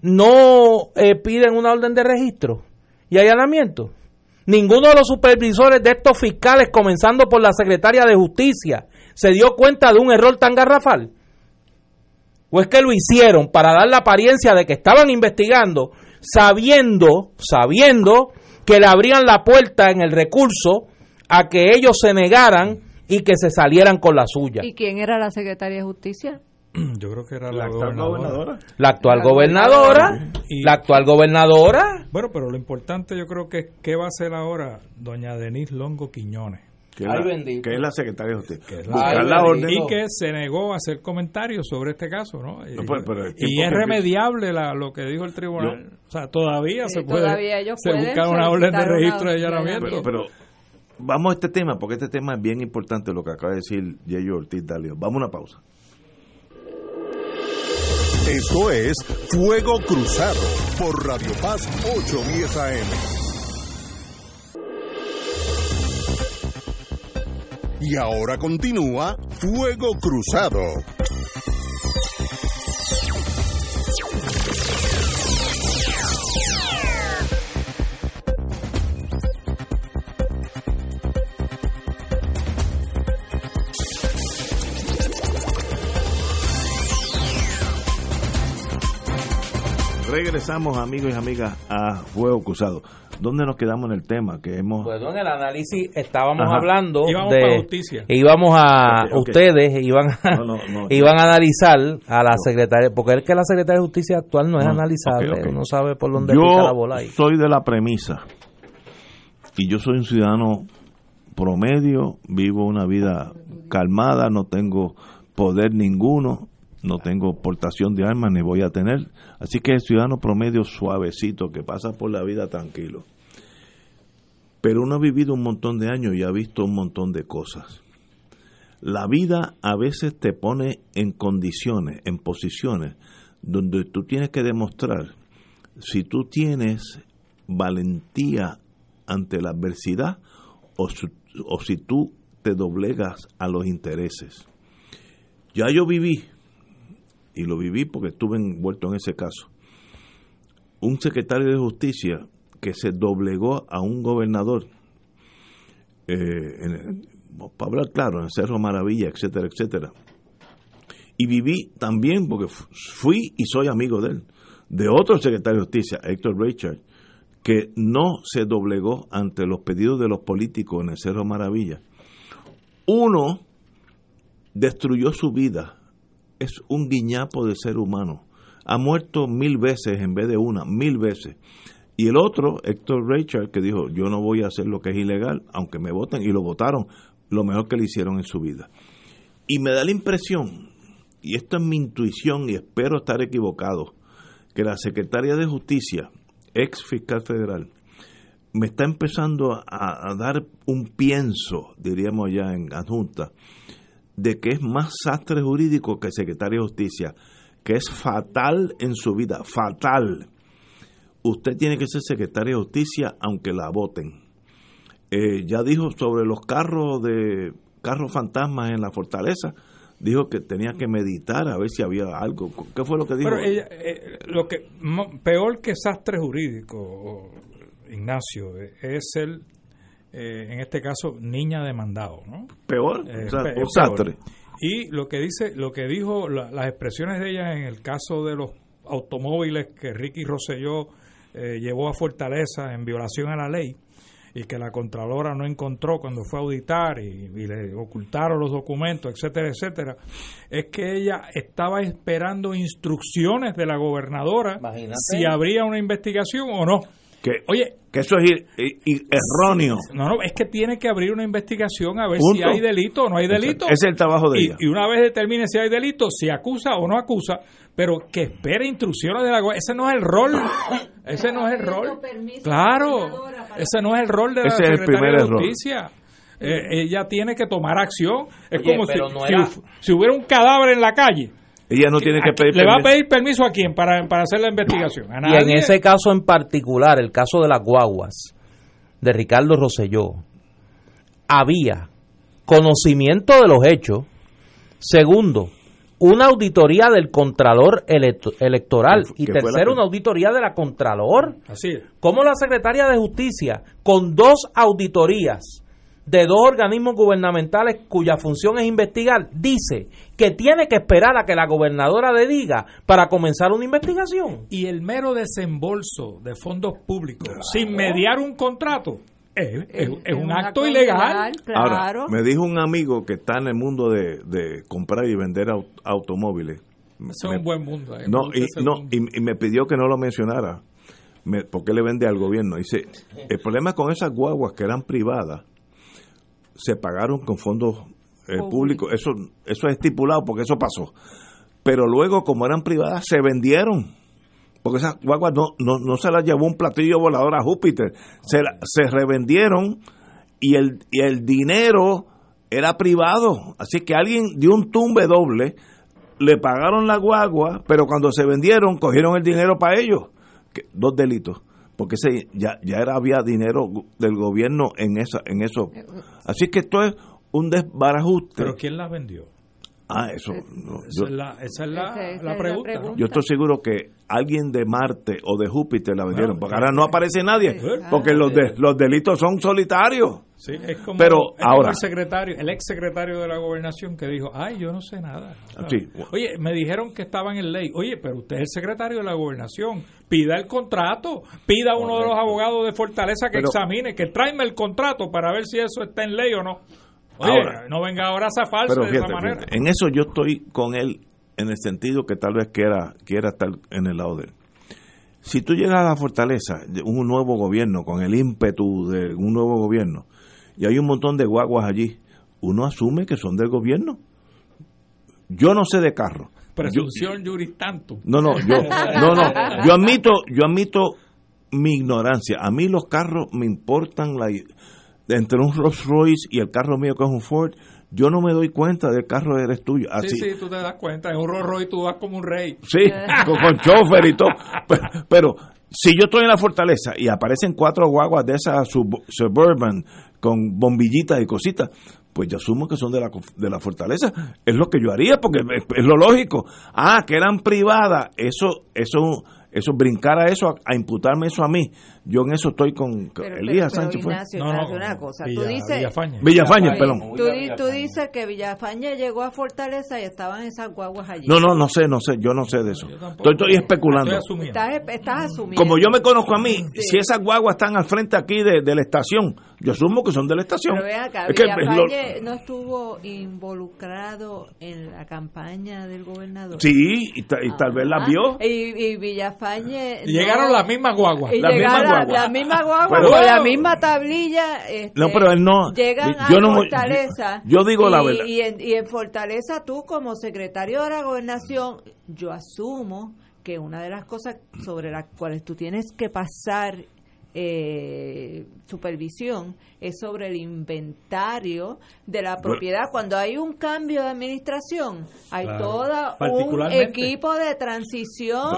no eh, piden una orden de registro y allanamiento? Ninguno de los supervisores de estos fiscales, comenzando por la secretaria de Justicia, se dio cuenta de un error tan garrafal. ¿O es que lo hicieron para dar la apariencia de que estaban investigando, sabiendo, sabiendo que le abrían la puerta en el recurso a que ellos se negaran y que se salieran con la suya? ¿Y quién era la secretaria de Justicia? Yo creo que era la, actual gobernadora. La actual gobernadora. la actual gobernadora. Bueno, pero lo importante yo creo que es qué va a hacer ahora doña Denise Longo Quiñones. Que, es la secretaria de Justicia. y que se negó a hacer comentarios sobre este caso, ¿no? y, pues, es remediable lo que dijo el tribunal. o sea, todavía se puede se buscar una orden de registro de allanamiento. Pero, vamos a este tema, porque este tema es bien importante lo que acaba de decir Yeyo Ortiz Dalio. Vamos a una pausa. Esto es Fuego Cruzado por Radio Paz 810 AM. Y ahora continúa Fuego Cruzado. Regresamos, amigos y amigas, a Fuego Cruzado. ¿Dónde nos quedamos en el tema que hemos? Pues en el análisis estábamos hablando íbamos de justicia. íbamos a ustedes iban a, iban a analizar a la secretaria, porque es que la secretaria de justicia actual no es analizable, uno sabe por dónde yo la bola ahí. Soy de la premisa y yo soy un ciudadano promedio, vivo una vida calmada, no tengo poder ninguno, no tengo portación de armas ni voy a tener. Así que el ciudadano promedio suavecito que pasa por la vida tranquilo. Pero uno ha vivido un montón de años y ha visto un montón de cosas. La vida a veces te pone en condiciones, en posiciones, donde tú tienes que demostrar si tú tienes valentía ante la adversidad o, o si tú te doblegas a los intereses. Ya yo viví y lo viví porque estuve envuelto en ese caso, un secretario de justicia que se doblegó a un gobernador, eh, para hablar claro, en Cerro Maravilla, etcétera, etcétera. Y viví también, porque fui y soy amigo de él, de otro secretario de justicia, Héctor Richard, que no se doblegó ante los pedidos de los políticos en el Cerro Maravilla. Uno destruyó su vida es un guiñapo de ser humano. Ha muerto mil veces en vez de una, mil veces. Y el otro, Héctor Richard, que dijo, yo no voy a hacer lo que es ilegal, aunque me voten, y lo votaron, lo mejor que le hicieron en su vida. Y me da la impresión, y esto es mi intuición y espero estar equivocado, que la secretaria de Justicia, ex fiscal federal, me está empezando a, dar un pienso, diríamos ya en adjunta, de que es más sastre jurídico que secretario de justicia, que es fatal en su vida, fatal. Usted tiene que ser secretario de justicia aunque la voten. Eh, ya dijo sobre los carros de carros fantasmas en la fortaleza, dijo que tenía que meditar a ver si había algo. ¿Qué fue lo que dijo? Eh, lo que peor que sastre jurídico Ignacio, es el, eh, en este caso, niña demandado, ¿no? Peor, Eh, o sea, sastre. peor. Y lo que dice, lo que dijo, la- las expresiones de ella en el caso de los automóviles que Ricky Rosselló eh, llevó a Fortaleza en violación a la ley y que la Contralora no encontró cuando fue a auditar y, y le ocultaron los documentos, etcétera, etcétera, es que ella estaba esperando instrucciones de la gobernadora Imagínate. si habría una investigación o no. Que, Oye, que eso es ir- i- i- erróneo. no, no, es que tiene que abrir una investigación a ver Punto. si hay delito o no hay delito. Ese es el trabajo de y, ella. y una vez determine si hay delito, si acusa o no acusa, pero que espere instrucciones de la ese no es el rol, ese no es el rol. Claro, ese no es el rol de la Ese es el secretaria primer de error. justicia. Eh, ella tiene que tomar acción. Es Oye, como si, no era- si hubiera un cadáver en la calle. Ella no tiene que ¿a- pedir ¿Le va a permiso. pedir permiso a quién para, para hacer la investigación? A Y en nadie. ese caso en particular, el caso de las guaguas, de Ricardo Rosselló, había conocimiento de los hechos. Segundo, una auditoría del Contralor electo- Electoral. Que Y tercero, una auditoría de la Contralor. Así es. ¿Cómo la Secretaría de Justicia, con dos auditorías de dos organismos gubernamentales cuya función es investigar, dice que tiene que esperar a que la gobernadora le diga para comenzar una investigación? Y el mero desembolso de fondos públicos sin mediar un contrato es, es- es un acto ilegal. Ahora, me dijo un amigo que está en el mundo de, de comprar y vender au- automóviles. Ese es Me- un buen mundo. eh, No, y, no mundo. y, y me pidió que no lo mencionara. Me- porque le vende al gobierno. Dice, el problema con esas guaguas que eran privadas, se pagaron con fondos eh, públicos. Eso, eso es estipulado porque eso pasó. Pero luego, como eran privadas, se vendieron. Porque esas guaguas no, no, no se las llevó un platillo volador a Júpiter. Se, la- se revendieron y el, y el dinero era privado. Así que alguien dio un tumbe doble, le pagaron la guagua, pero cuando se vendieron, cogieron el dinero para ellos. Que- dos delitos. Porque ese, ya, ya era, había dinero del gobierno en, esa, en eso. Así que esto es un desbarajuste. Pero ¿quién la vendió? Ah, eso. no, Esa yo, es la, esa es la, Esa- esa la es la pregunta. ¿no? pregunta. yo estoy seguro que alguien de Marte o de Júpiter la vendieron. Bueno, porque ahora no aparece nadie. Sí. Porque los, de, los delitos son solitarios. Sí, es como, Pero es como ahora- el secretario, el ex secretario de la gobernación que dijo, ay, yo no sé nada. Sí. Oye, me dijeron que estaban en ley. Oye, pero usted es el secretario de la gobernación. Pida el contrato. Pida a uno de los abogados de Fortaleza que Pero- examine, que tráeme el contrato para ver si eso está en ley o no. Oye, Ahora- no venga ahora a Pero de fíjate, esa manera. fíjate, en eso yo estoy con él en el sentido que tal vez quiera, quiera estar en el lado de él. Si tú llegas a la fortaleza, un nuevo gobierno, con el ímpetu de un nuevo gobierno, y hay un montón de guaguas allí, uno asume que son del gobierno. Yo no sé de carro. Presunción juris tantum. no, no, yo, no, no, yo admito, yo admito mi ignorancia. A mí los carros me importan la, entre un Rolls Royce y el carro mío que es un Ford. Yo no me doy cuenta del carro eres tuyo. Así, Sí, sí, tú te das cuenta. En un Rolls Royce tú vas como un rey. Sí, con, con chofer y todo. Pero, pero si yo estoy en la fortaleza y aparecen cuatro guaguas de esas sub- suburban con bombillitas y cositas, pues yo asumo que son de la, de la fortaleza. Es lo que yo haría porque es, es lo lógico. Ah, que eran privadas. Eso, eso, eso, brincar a eso, a, a imputarme eso a mí. Yo en eso estoy con Pero, Elías pero, pero, Sánchez. fue. Ignacio, No, no, una cosa. Villa- tú dices, Villafañe. Villafañe, Oye, perdón. Tú, tú dices que Villafañe llegó a Fortaleza y estaban esas guaguas allí. No, no, no sé, no sé, yo no sé de eso. Tampoco. Estoy, estoy especulando. Estoy asumiendo. Estás, estás asumiendo. Como yo me conozco a mí, si esas guaguas están al frente aquí de, de la estación, yo asumo que son de la estación. Pero ven acá, Es que Villafañe lo- no estuvo involucrado en la campaña del gobernador. sí, y, ta- y tal vez la Ah, vio. Y, y Villafañe. Y llegaron no- las mismas guaguas. Y La misma guagua. la misma guagua Pero- con la misma tablilla. este, No, pero él no- Llegan yo a no- Fortaleza. yo- yo digo la verdad. Y en, y en Fortaleza, tú, como secretario de la gobernación, yo asumo que una de las cosas sobre las cuales tú tienes que pasar eh, supervisión es sobre el inventario de la propiedad. Cuando hay un cambio de administración, hay Claro. todo un equipo de transición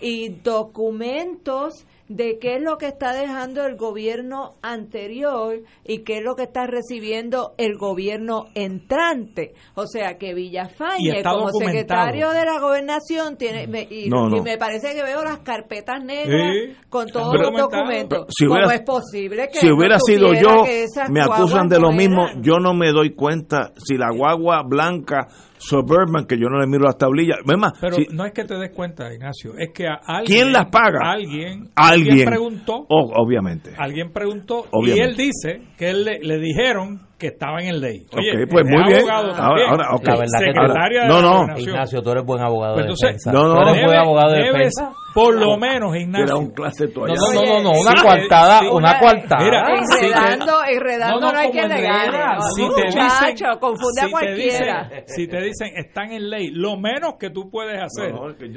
y documentos de qué es lo que está dejando el gobierno anterior y qué es lo que está recibiendo el gobierno entrante. O sea que Villafañe, como secretario de la gobernación, tiene me, y, me parece que veo las carpetas negras con todos los documentos. Si ¿Cómo es posible que si hubiera sido yo, me acusan de lo mismo. Yo no me doy cuenta si la guagua blanca Suburban que yo no le miro las tablillas. Pero no es que te des cuenta, Ignacio, es que alguien, ¿Quién las paga? Alguien, alguien, preguntó. obviamente. Alguien preguntó y él dice que él le, le dijeron que estaba en ley. Oye, pues muy bien. Ahora, okay. La verdad Secretaria que tú, no, no. Ignacio, tú eres buen abogado pues entonces, de defensa. No, no, tú eres buen abogado de defensa. Por lo menos, Ignacio. Era un clase no, no, no, no, una cuartada, una cuartada. Mira, enredando, enredando no, no, hay quien le gane. Si te dicen, confunde a cualquiera. Si te dicen, están en ley, lo menos que tú puedes hacer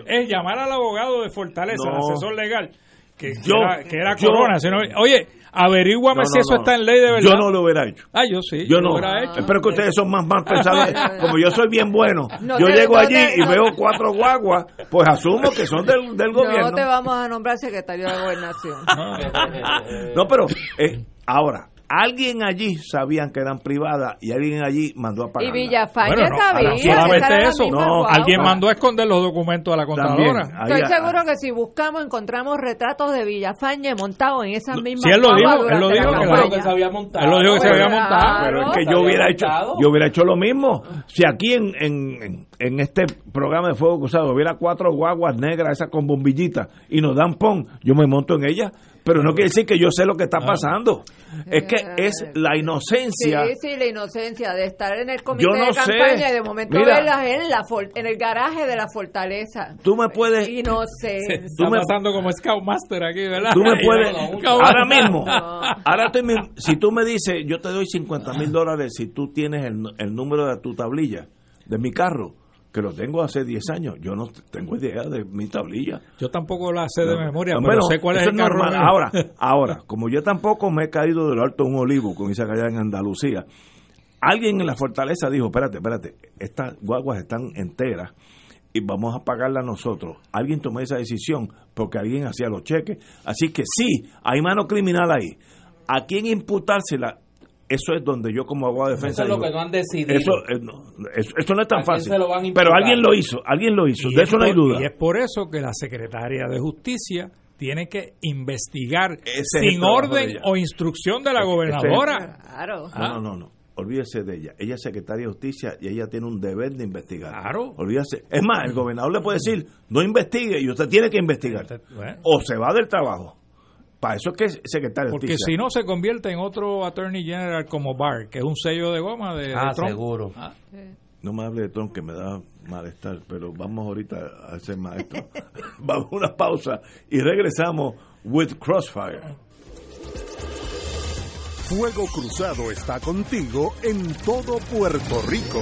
es llamar al abogado de Fortaleza, al asesor legal, que, era, que era Corona. Oye, Averíguame si eso está en ley de verdad. Yo no lo hubiera hecho. Ah, yo sí. Yo, no. Lo hubiera hecho. Espero que ustedes son más mal pensados. Como yo soy bien bueno, yo llego allí y veo cuatro guaguas, pues asumo que son del, del gobierno. No te vamos a nombrar secretario de gobernación. no, pero eh, ahora, alguien allí sabían que eran privadas y alguien allí mandó a pagar. Y Villafañe sabía. solamente eso. No, alguien mandó a esconder los documentos a la contadora. Estoy seguro que si buscamos encontramos retratos de Villafañe montados en esas mismas. Sí, él lo dijo, él lo dijo que, se había montado. Él lo dijo que se había montado. Pero es que yo hubiera hecho, yo hubiera hecho lo mismo. Si aquí en, en, en este programa de Fuego Cruzado hubiera cuatro guaguas negras, esas con bombillitas, y nos dan pon, yo me monto en ellas pero no quiere decir que yo sé lo que está ah. pasando. Es que es la inocencia. Sí, sí, la inocencia de estar en el comité de campaña y de momento verlas en, la, en el garaje de la fortaleza. Tú me puedes. Inocencia. Está pasando como Scoutmaster aquí, ¿verdad? Tú me puedes. ahora mismo. Ahora estoy, si tú me dices, yo te doy 50 mil dólares si tú tienes el, el número de tu tablilla de mi carro que lo tengo hace 10 años. Yo no tengo idea de mi tablilla. Yo tampoco la sé de memoria, pero sé cuál es el carro. Ahora, ahora, como yo tampoco me he caído del alto de un olivo con esa calle en Andalucía, alguien en la fortaleza dijo, espérate, espérate, estas guaguas están enteras y vamos a pagarlas nosotros. Alguien tomó esa decisión porque alguien hacía los cheques. Así que sí, hay mano criminal ahí. ¿A quién imputársela? Eso es donde yo como abogado de defensa eso es lo que no han decidido eso, eh, no, eso, no es tan fácil pero alguien lo hizo alguien lo hizo de eso no hay duda y es por eso que la secretaria de justicia tiene que investigar sin orden o instrucción de la gobernadora claro no no no olvídese de ella. Ella es secretaria de justicia y ella tiene un deber de investigar. Claro. Olvídese. Es más, el gobernador le puede decir, no investigue y usted tiene que investigar. O se va del trabajo. Para eso es que es secretario Porque si no se convierte en otro Attorney General como Barr, que es un sello de goma de, ah, Trump. seguro. Ah. No me hable de Trump que me da malestar, pero vamos ahorita a ser maestro. vamos a una pausa y regresamos with Crossfire. Fuego Cruzado está contigo en todo Puerto Rico.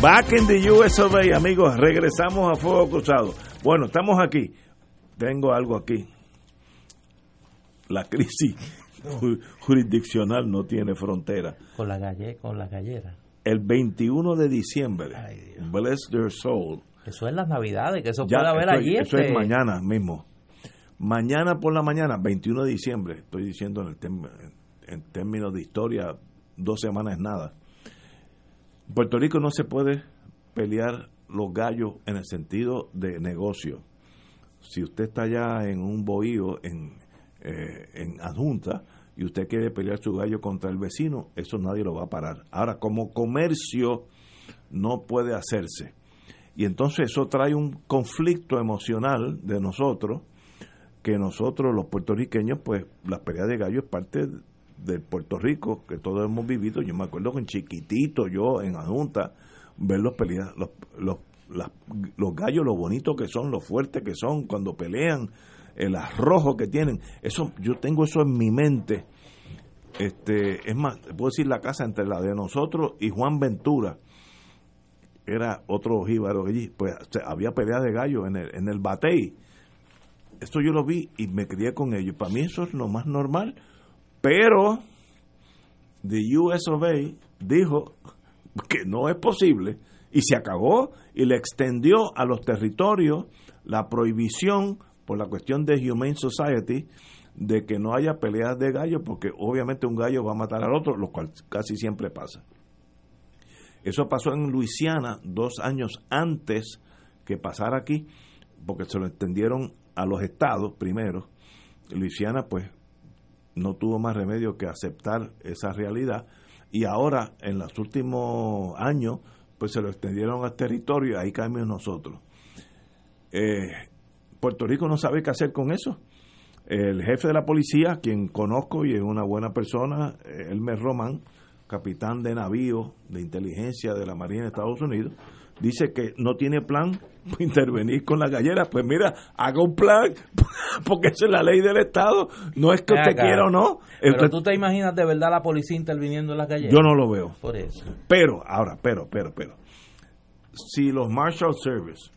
Back in the US amigos, regresamos a Fuego Cruzado. Bueno, estamos aquí. Tengo algo aquí. La crisis jurisdiccional no tiene frontera. Con la, galle, con la gallera. El 21 de diciembre, Bless Their Soul. Eso es las Navidades, que eso puede haber allí. Eso es este mañana mismo. Mañana por la mañana, 21 de diciembre, estoy diciendo en, el en términos de historia, dos semanas es Puerto Rico no se puede pelear los gallos en el sentido de negocio. Si usted está allá en un bohío, en, eh, en adjunta, y usted quiere pelear su gallo contra el vecino, eso nadie lo va a parar. Ahora, como comercio, no puede hacerse. Y entonces eso trae un conflicto emocional de nosotros, que nosotros los puertorriqueños, pues la pelea de gallo es parte de Puerto Rico que todos hemos vivido. Yo me acuerdo con chiquitito, yo en Adjunta, ver los, pelea, los, los los gallos, lo bonito que son, lo fuertes que son cuando pelean, el arrojo que tienen. Eso, yo tengo eso en mi mente. Este, es más, puedo decir la casa entre la de nosotros y Juan Ventura era otro jíbaro allí, pues había pelea de gallos en el, en el batey. Esto yo lo vi y me crié con ellos. Para mí eso es lo más normal. Pero the US dijo que no es posible y se acabó y le extendió a los territorios la prohibición por la cuestión de Humane Society de que no haya peleas de gallos porque obviamente un gallo va a matar al otro, lo cual casi siempre pasa. Eso pasó en Luisiana dos años antes que pasara aquí, porque se lo extendieron a los estados primero. Luisiana pues no tuvo más remedio que aceptar esa realidad y ahora en los últimos años pues se lo extendieron al territorio y ahí caemos nosotros. Eh, Puerto Rico no sabe qué hacer con eso. El jefe de la policía, quien conozco y es una buena persona, Elmer Román, capitán de navío de inteligencia de la Marina de Estados Unidos, dice que no tiene plan para intervenir con las galleras. Pues mira, haga un plan, porque esa es la ley del Estado, no es que usted quiera o no. Pero tú te imaginas de verdad la policía interviniendo en las galleras. Yo no lo veo. Por eso. Pero, ahora, pero, pero, pero, si los Marshall Service,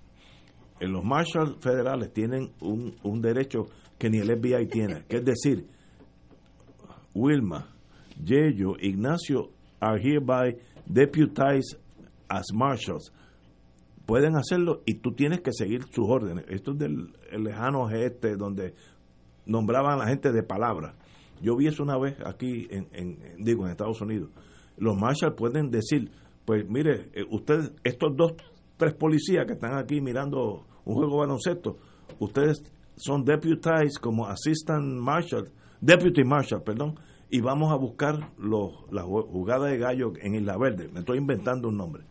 en eh, los Marshall federales tienen un, un derecho que ni el FBI tiene, que es decir, Wilma, Yello, Ignacio are hereby deputized as marshals. Pueden hacerlo y tú tienes que seguir sus órdenes. Esto es del lejano este donde nombraban a la gente de palabra. Yo vi eso una vez aquí, en, digo, en Estados Unidos. Los marshals pueden decir, pues mire, eh, ustedes, estos dos, tres policías que están aquí mirando un juego de baloncesto, ustedes son deputized como assistant marshal, deputy marshal, perdón, y vamos a buscar los, la jugada de gallo en Isla Verde. Me estoy inventando un nombre.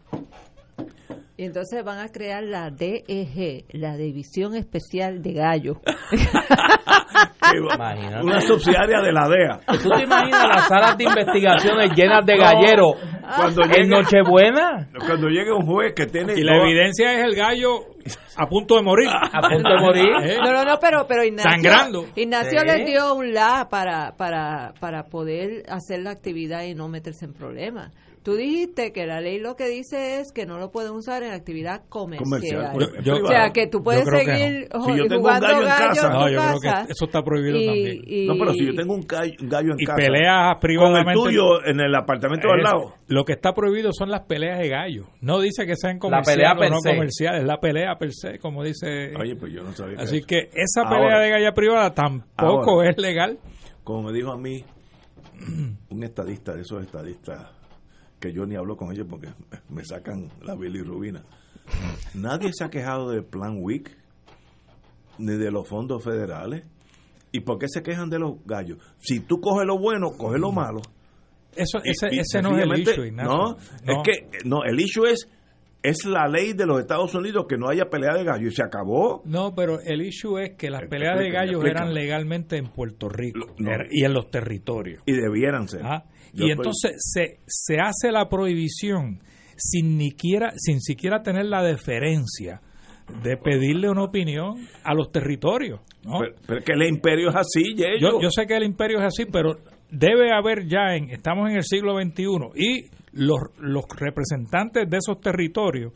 Y entonces van a crear la DEG, la División Especial de Gallo. Una subsidiaria de la DEA. ¿Tú te imaginas las salas de investigaciones llenas de galleros cuando en Nochebuena? Cuando llegue un juez que tiene... Y la evidencia es el gallo a punto de morir. A punto de morir. ¿Eh? No, no, no, pero, pero Ignacio, Sangrando. Ignacio le dio un la para, para, para poder hacer la actividad y no meterse en problemas. Tú dijiste que la ley lo que dice es que no lo pueden usar en actividad comercial. o sea, que tú puedes seguir jugando gallo, en casa. No, yo creo que eso está prohibido también. no, pero si yo tengo un gallo, en y casa. Y peleas privadamente. Con el tuyo en el apartamento al lado. Lo que está prohibido son las peleas de gallo. No dice que sean comerciales o no comerciales. La pelea per se, como dice. Oye, pues yo no sabía. Así que, esa pelea de galla privada tampoco es legal. Como me dijo a mí un estadista de esos estadistas que yo ni hablo con ellos porque me sacan la bilirrubina. Nadie se ha quejado del plan WIC ni de los fondos federales. ¿Y por qué se quejan de los gallos? Si tú coges lo bueno, coge lo malo. Eso, ese, ese no es el issue, no, no, es que no, el issue es es la ley de los Estados Unidos que no haya pelea de gallos y se acabó. No, pero el issue es que las peleas de gallos eran legalmente en Puerto Rico y en los territorios. Y debieran ser. Y entonces se, se hace la prohibición sin, ni sin siquiera tener la deferencia de pedirle una opinión a los territorios. ¿no? Pero, que el imperio es así, yo, yo sé que el imperio es así, pero debe haber ya, en, estamos en el siglo XXI y los, los representantes de esos territorios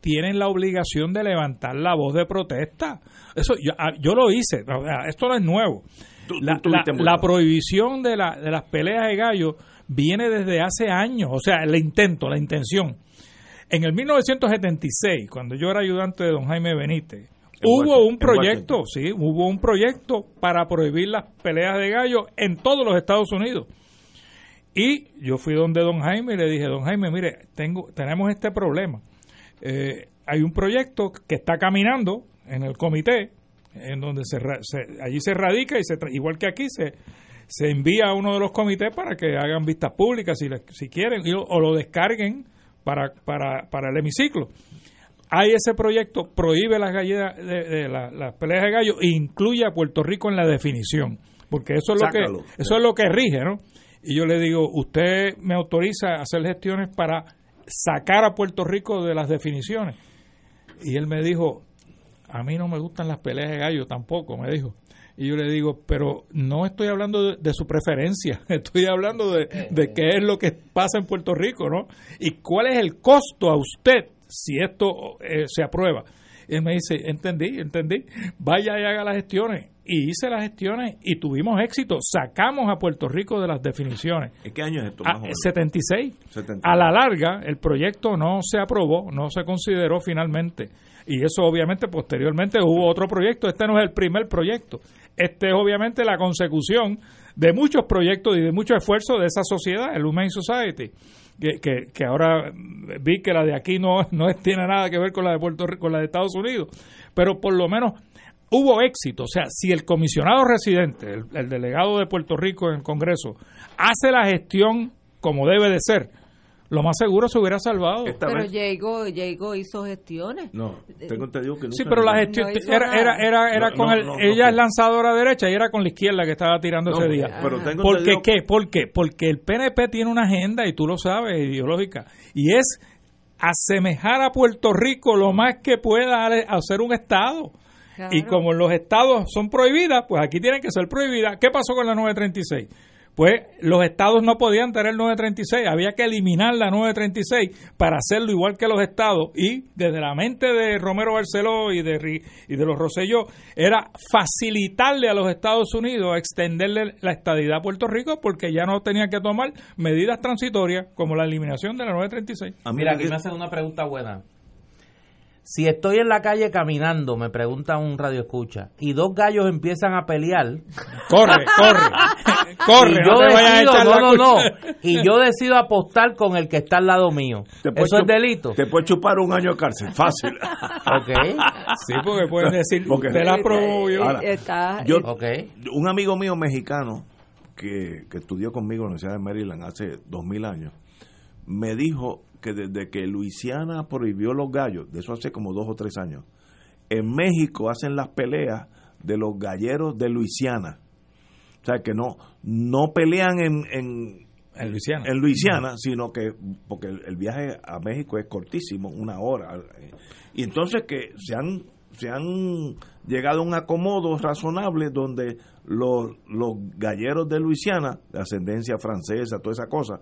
tienen la obligación de levantar la voz de protesta. Eso yo, ah, yo lo hice, esto no es nuevo. La, prohibición de, la, de las peleas de gallo viene desde hace años, o sea, el intento, la intención. En el 1976, cuando yo era ayudante de don Jaime Benítez, hubo un proyecto, sí, hubo un proyecto para prohibir las peleas de gallo en todos los Estados Unidos. Y yo fui donde don Jaime y le dije, don Jaime, mire, tengo, tenemos este problema. Eh, hay un proyecto que está caminando en el comité, en donde se, allí se radica y se, igual que aquí se, se envía a uno de los comités para que hagan vistas públicas si, si quieren o lo descarguen para, para, para el hemiciclo. Hay ese proyecto, prohíbe las galletas de, las peleas de gallo e incluye a Puerto Rico en la definición, porque eso es lo que eso es lo que rige, ¿no? y yo le digo, usted me autoriza a hacer gestiones para sacar a Puerto Rico de las definiciones. Y él me dijo, a mí no me gustan las peleas de gallo tampoco, me dijo. Y yo le digo, pero no estoy hablando de, su preferencia, estoy hablando de, qué es lo que pasa en Puerto Rico, ¿no? Y cuál es el costo a usted si esto eh, se aprueba. Y él me dice, entendí, entendí, vaya y haga las gestiones. Y hice las gestiones y tuvimos éxito. Sacamos a Puerto Rico de las definiciones. ¿En qué año es esto? Ah, 76. A la larga, el proyecto no se aprobó, no se consideró finalmente. Y eso obviamente posteriormente hubo otro proyecto. Este no es el primer proyecto. Este es obviamente la consecución de muchos proyectos y de mucho esfuerzo de esa sociedad, el Humane Society, que, que, ahora vi que la de aquí no, no tiene nada que ver con la de Puerto Rico, con la de Estados Unidos, pero por lo menos hubo éxito. O sea, si el comisionado residente, el delegado de Puerto Rico en el Congreso, hace la gestión como debe de ser, lo más seguro se hubiera salvado. pero llegó, llegó, hizo gestiones. No, tengo entendido que Sí, pero la gestión era, era, era, era con el, ella es lanzadora derecha y era con la izquierda que estaba tirando ese día. Pero tengo ¿Por qué, qué? ¿Por qué? Porque el PNP tiene una agenda, y tú lo sabes, ideológica, y es asemejar a Puerto Rico lo más que pueda a ser un Estado. Y como los estados son prohibidas, pues aquí tienen que ser prohibidas. ¿Qué pasó con la 936? Pues los estados no podían tener 936, había que eliminar la 936 para hacerlo igual que los estados y desde la mente de Romero Barceló y de, y de los Rosselló era facilitarle a los Estados Unidos extenderle la estadidad a Puerto Rico porque ya no tenían que tomar medidas transitorias como la eliminación de la 936. Ah, mira, aquí me hacen una pregunta buena. Si estoy en la calle caminando, me pregunta un radio escucha, y dos gallos empiezan a pelear. Corre, corre, corre. Y yo decido, no, no, no. Y yo decido apostar con el que está al lado mío. Eso es delito. Te puede chupar un año de cárcel, fácil. ok. Sí, porque puedes decir, porque te la probó yo. Un amigo mío mexicano que, que estudió conmigo en la Universidad de Maryland hace dos mil años, me dijo que desde que Luisiana prohibió los gallos, de eso hace como dos o tres años, en México hacen las peleas de los galleros de Luisiana. O sea, que no, no pelean en, en, en Luisiana, en Luisiana sino que, porque el, viaje a México es cortísimo, una hora. Y entonces que se han, se han llegado a un acomodo razonable donde los, los galleros de Luisiana, de ascendencia francesa, toda esa cosa,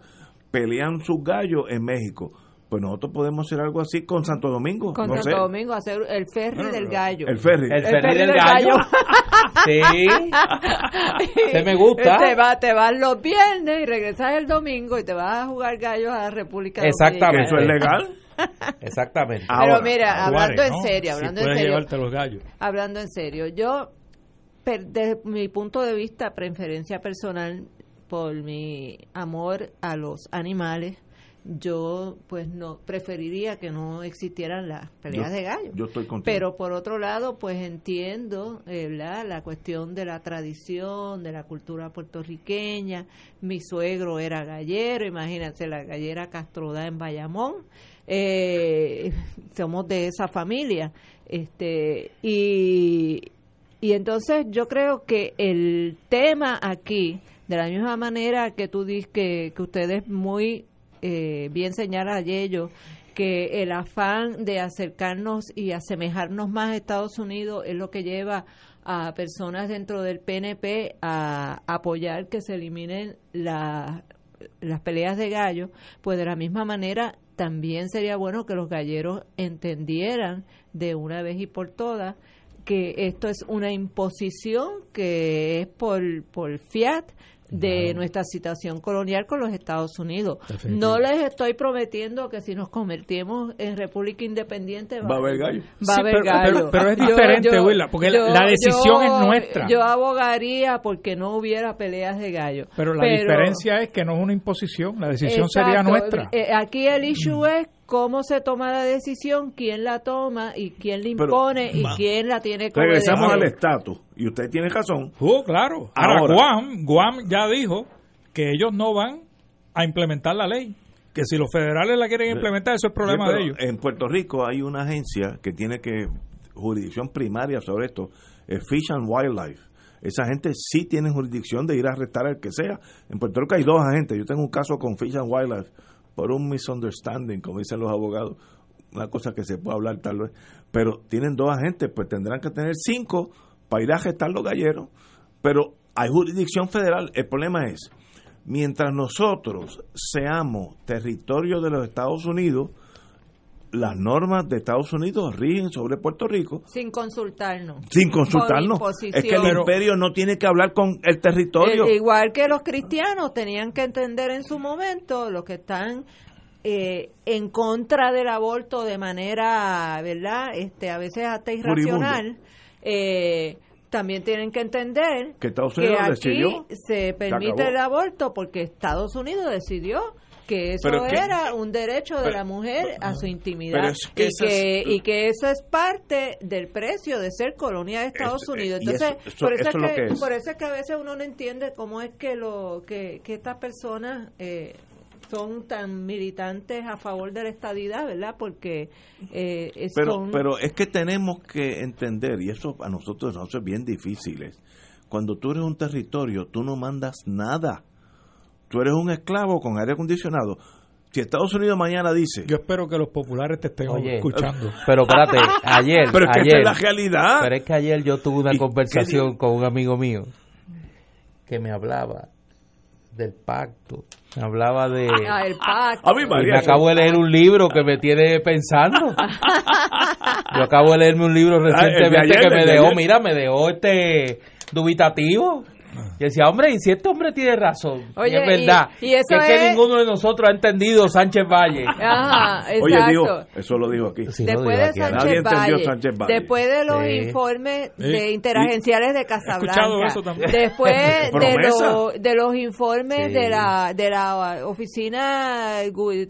pelean sus gallos en México. Pues nosotros podemos hacer algo así con Santo Domingo. Con Santo Domingo, hacer el ferry del gallo. El ferry. El, ferry, del, gallo. sí. Se me gusta. Te, va, te vas los viernes y regresas el domingo y te vas a jugar gallos a la República Exactamente. ¿Eso es legal? Exactamente. Pero mira, hablando en serio, hablando en serio. los gallos. Hablando en serio, yo, desde mi punto de vista, preferencia personal, por mi amor a los animales, yo pues no preferiría que no existieran las peleas de gallo. Yo estoy Pero por otro lado, pues entiendo eh, la cuestión de la tradición, de la cultura puertorriqueña. Mi suegro era gallero, imagínate la gallera Castroda en Bayamón. Eh, somos de esa familia. Este, y, y entonces yo creo que el tema aquí de la misma manera que tú dices que, que ustedes muy eh, bien señalan a ellos que el afán de acercarnos y asemejarnos más a Estados Unidos es lo que lleva a personas dentro del PNP a apoyar que se eliminen las peleas de gallo, pues de la misma manera también sería bueno que los galleros entendieran de una vez y por todas que esto es una imposición que es por, por fiat de nuestra situación colonial con los Estados Unidos. No les estoy prometiendo que si nos convertimos en república independiente va, a haber gallo. Va a haber gallo. Pero, es diferente, porque la decisión es nuestra. Yo abogaría porque no hubiera peleas de gallo. Pero la diferencia es que no es una imposición, la decisión sería nuestra. Eh, aquí el issue es cómo se toma la decisión, quién la toma y quién la impone y quién la tiene que Regresamos al estatus y usted tiene razón. Oh, claro. Ahora, Guam, Guam ya dijo que ellos no van a implementar la ley. Que si los federales la quieren implementar, eso es problema de ellos. En Puerto Rico hay una agencia que tiene que jurisdicción primaria sobre esto, Fish and Wildlife. Esa gente sí tiene jurisdicción de ir a arrestar al que sea. En Puerto Rico hay dos agentes. Yo tengo un caso con Fish and Wildlife por un misunderstanding, como dicen los abogados, una cosa que se puede hablar tal vez, pero tienen dos agentes, pues tendrán que tener cinco para ir a gestar los galleros, pero hay jurisdicción federal, el problema es, mientras nosotros seamos territorio de los Estados Unidos, las normas de Estados Unidos rigen sobre Puerto Rico. Sin consultarnos. Sin consultarnos. Es que el imperio no tiene que hablar con el territorio. Eh, igual que los cristianos tenían que entender en su momento, los que están eh, en contra del aborto de manera, ¿verdad? Este, a veces hasta irracional. Eh, también tienen que entender que, Estados Unidos aquí se permite el aborto porque Estados Unidos decidió que eso era un derecho de la mujer a su intimidad y, que, y que eso es parte del precio de ser colonia de Estados Unidos. Entonces, por, eso es que, por eso es que a veces uno no entiende cómo es que lo que, que estas personas eh, son tan militantes a favor de la estadidad, ¿verdad? Porque eh, pero, pero es que tenemos que entender, y eso a nosotros nos hace bien difíciles, cuando tú eres un territorio, tú no mandas nada tú eres un esclavo con aire acondicionado. Si Estados Unidos mañana dice... Yo espero que los populares te estén escuchando. Pero espérate, ayer... Pero es que ayer, es la realidad. Pero es que ayer yo tuve una conversación con un amigo mío que me hablaba del pacto. Me hablaba de... Ah, el pacto. me acabo de leer un libro que me tiene pensando. yo acabo de leerme un libro ah, recientemente que me dejó, mira, me dejó este dubitativo. Y decía, hombre, y si este hombre tiene razón, es verdad, y, eso es, que ninguno de nosotros ha entendido Sánchez Valle. Ajá, Oye, digo, eso lo dijo aquí. después, de Sánchez Valle, después de los informes de interagenciales de Casablanca, después de, de, los informes de la de la oficina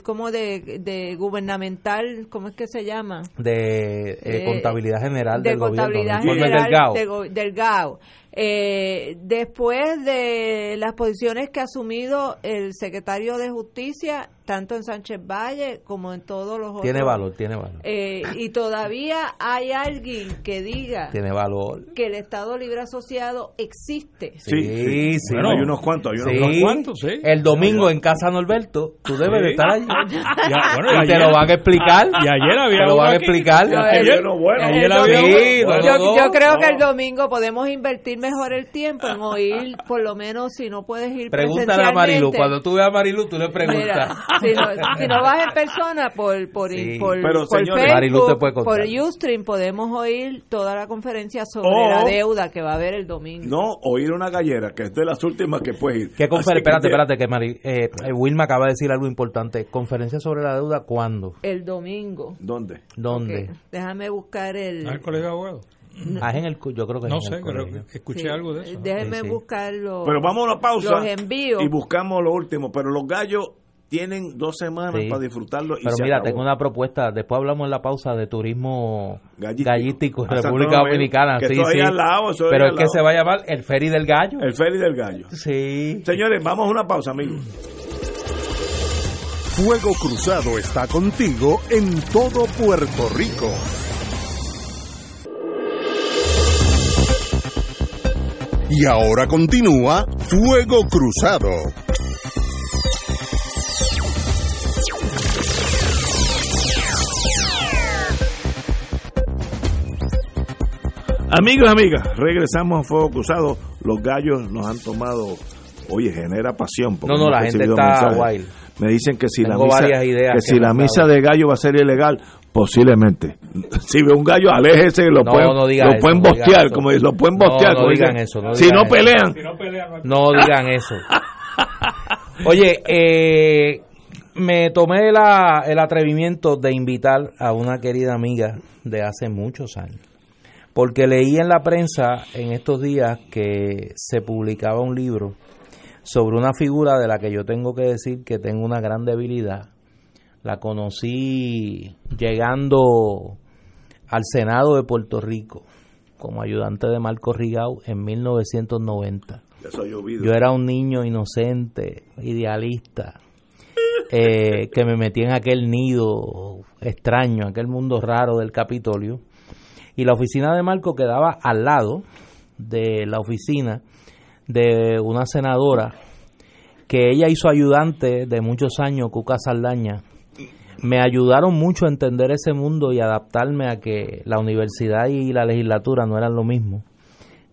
como de, de gubernamental, ¿cómo es que se llama? De eh, contabilidad general de del contabilidad general del del GAO eh, después de las posiciones que ha asumido el secretario de Justicia, tanto en Sánchez Valle como en todos los otros. Tiene valor, tiene valor. Eh, y todavía hay alguien que diga tiene valor. que el Estado Libre Asociado existe. Sí, sí, sí. Bueno, hay unos cuantos, hay unos, cuantos, sí. El domingo en Casa Norberto, tú debes de estar allí. y, te lo van a explicar. Y ayer había Te lo van a explicar. ayer, bueno, ayer había yo, yo, creo que el domingo podemos invertir mejor el tiempo en oír, por lo menos si no puedes ir Pregúntale a Marilu. Cuando tú veas a Marilu, tú le preguntas si no, vas en persona por por, por, Facebook, por Ustream podemos oír toda la conferencia sobre la deuda que va a haber el domingo. No, oír una gallera, que es de las últimas que puedes ir. ¿Qué conferencia? Espérate, espérate, que Mari, eh, eh, Wilma acaba de decir algo importante. ¿Conferencia sobre la deuda cuándo? El domingo. ¿Dónde? ¿Dónde? Déjame buscar el... ¿El colegio de abogados? Ah, en el, yo creo que no sé, pero escuché algo de eso. Déjenme buscar los, pero vamos a una pausa los envíos. y buscamos lo último. Pero los gallos tienen dos semanas para disfrutarlo. Pero mira, tengo una propuesta. Después hablamos en la pausa de turismo gallístico, en República Dominicana. sí, sí. Pero es que se va a llamar el Ferry del Gallo. El Ferry del Gallo. Sí. Señores, vamos a una pausa, amigos. Fuego Cruzado está contigo en todo Puerto Rico. Y ahora continúa Fuego Cruzado. Amigos, amigas, regresamos a Fuego Cruzado. Los gallos nos han tomado, oye, genera pasión. No, no, la gente está wild. Me dicen que si la misa, que si la misa de gallo va a ser ilegal, posiblemente. Si ve un gallo, aléjese, lo pueden, lo pueden bostear, como lo pueden bostear. No, digan eso. si, no pelean. no digan eso. Oye, eh, me tomé la, el atrevimiento de invitar a una querida amiga de hace muchos años porque leí en la prensa en estos días que se publicaba un libro sobre una figura de la que yo tengo que decir que tengo una gran debilidad. La conocí llegando al Senado de Puerto Rico como ayudante de Marco Rigau en 1990. Yo era un niño inocente, idealista, eh, que me metí en aquel nido extraño, aquel mundo raro del Capitolio y la oficina de Marco quedaba al lado de la oficina de una senadora que ella hizo ayudante de muchos años, Cuca Saldaña, me ayudaron mucho a entender ese mundo y adaptarme a que la universidad y la legislatura no eran lo mismo,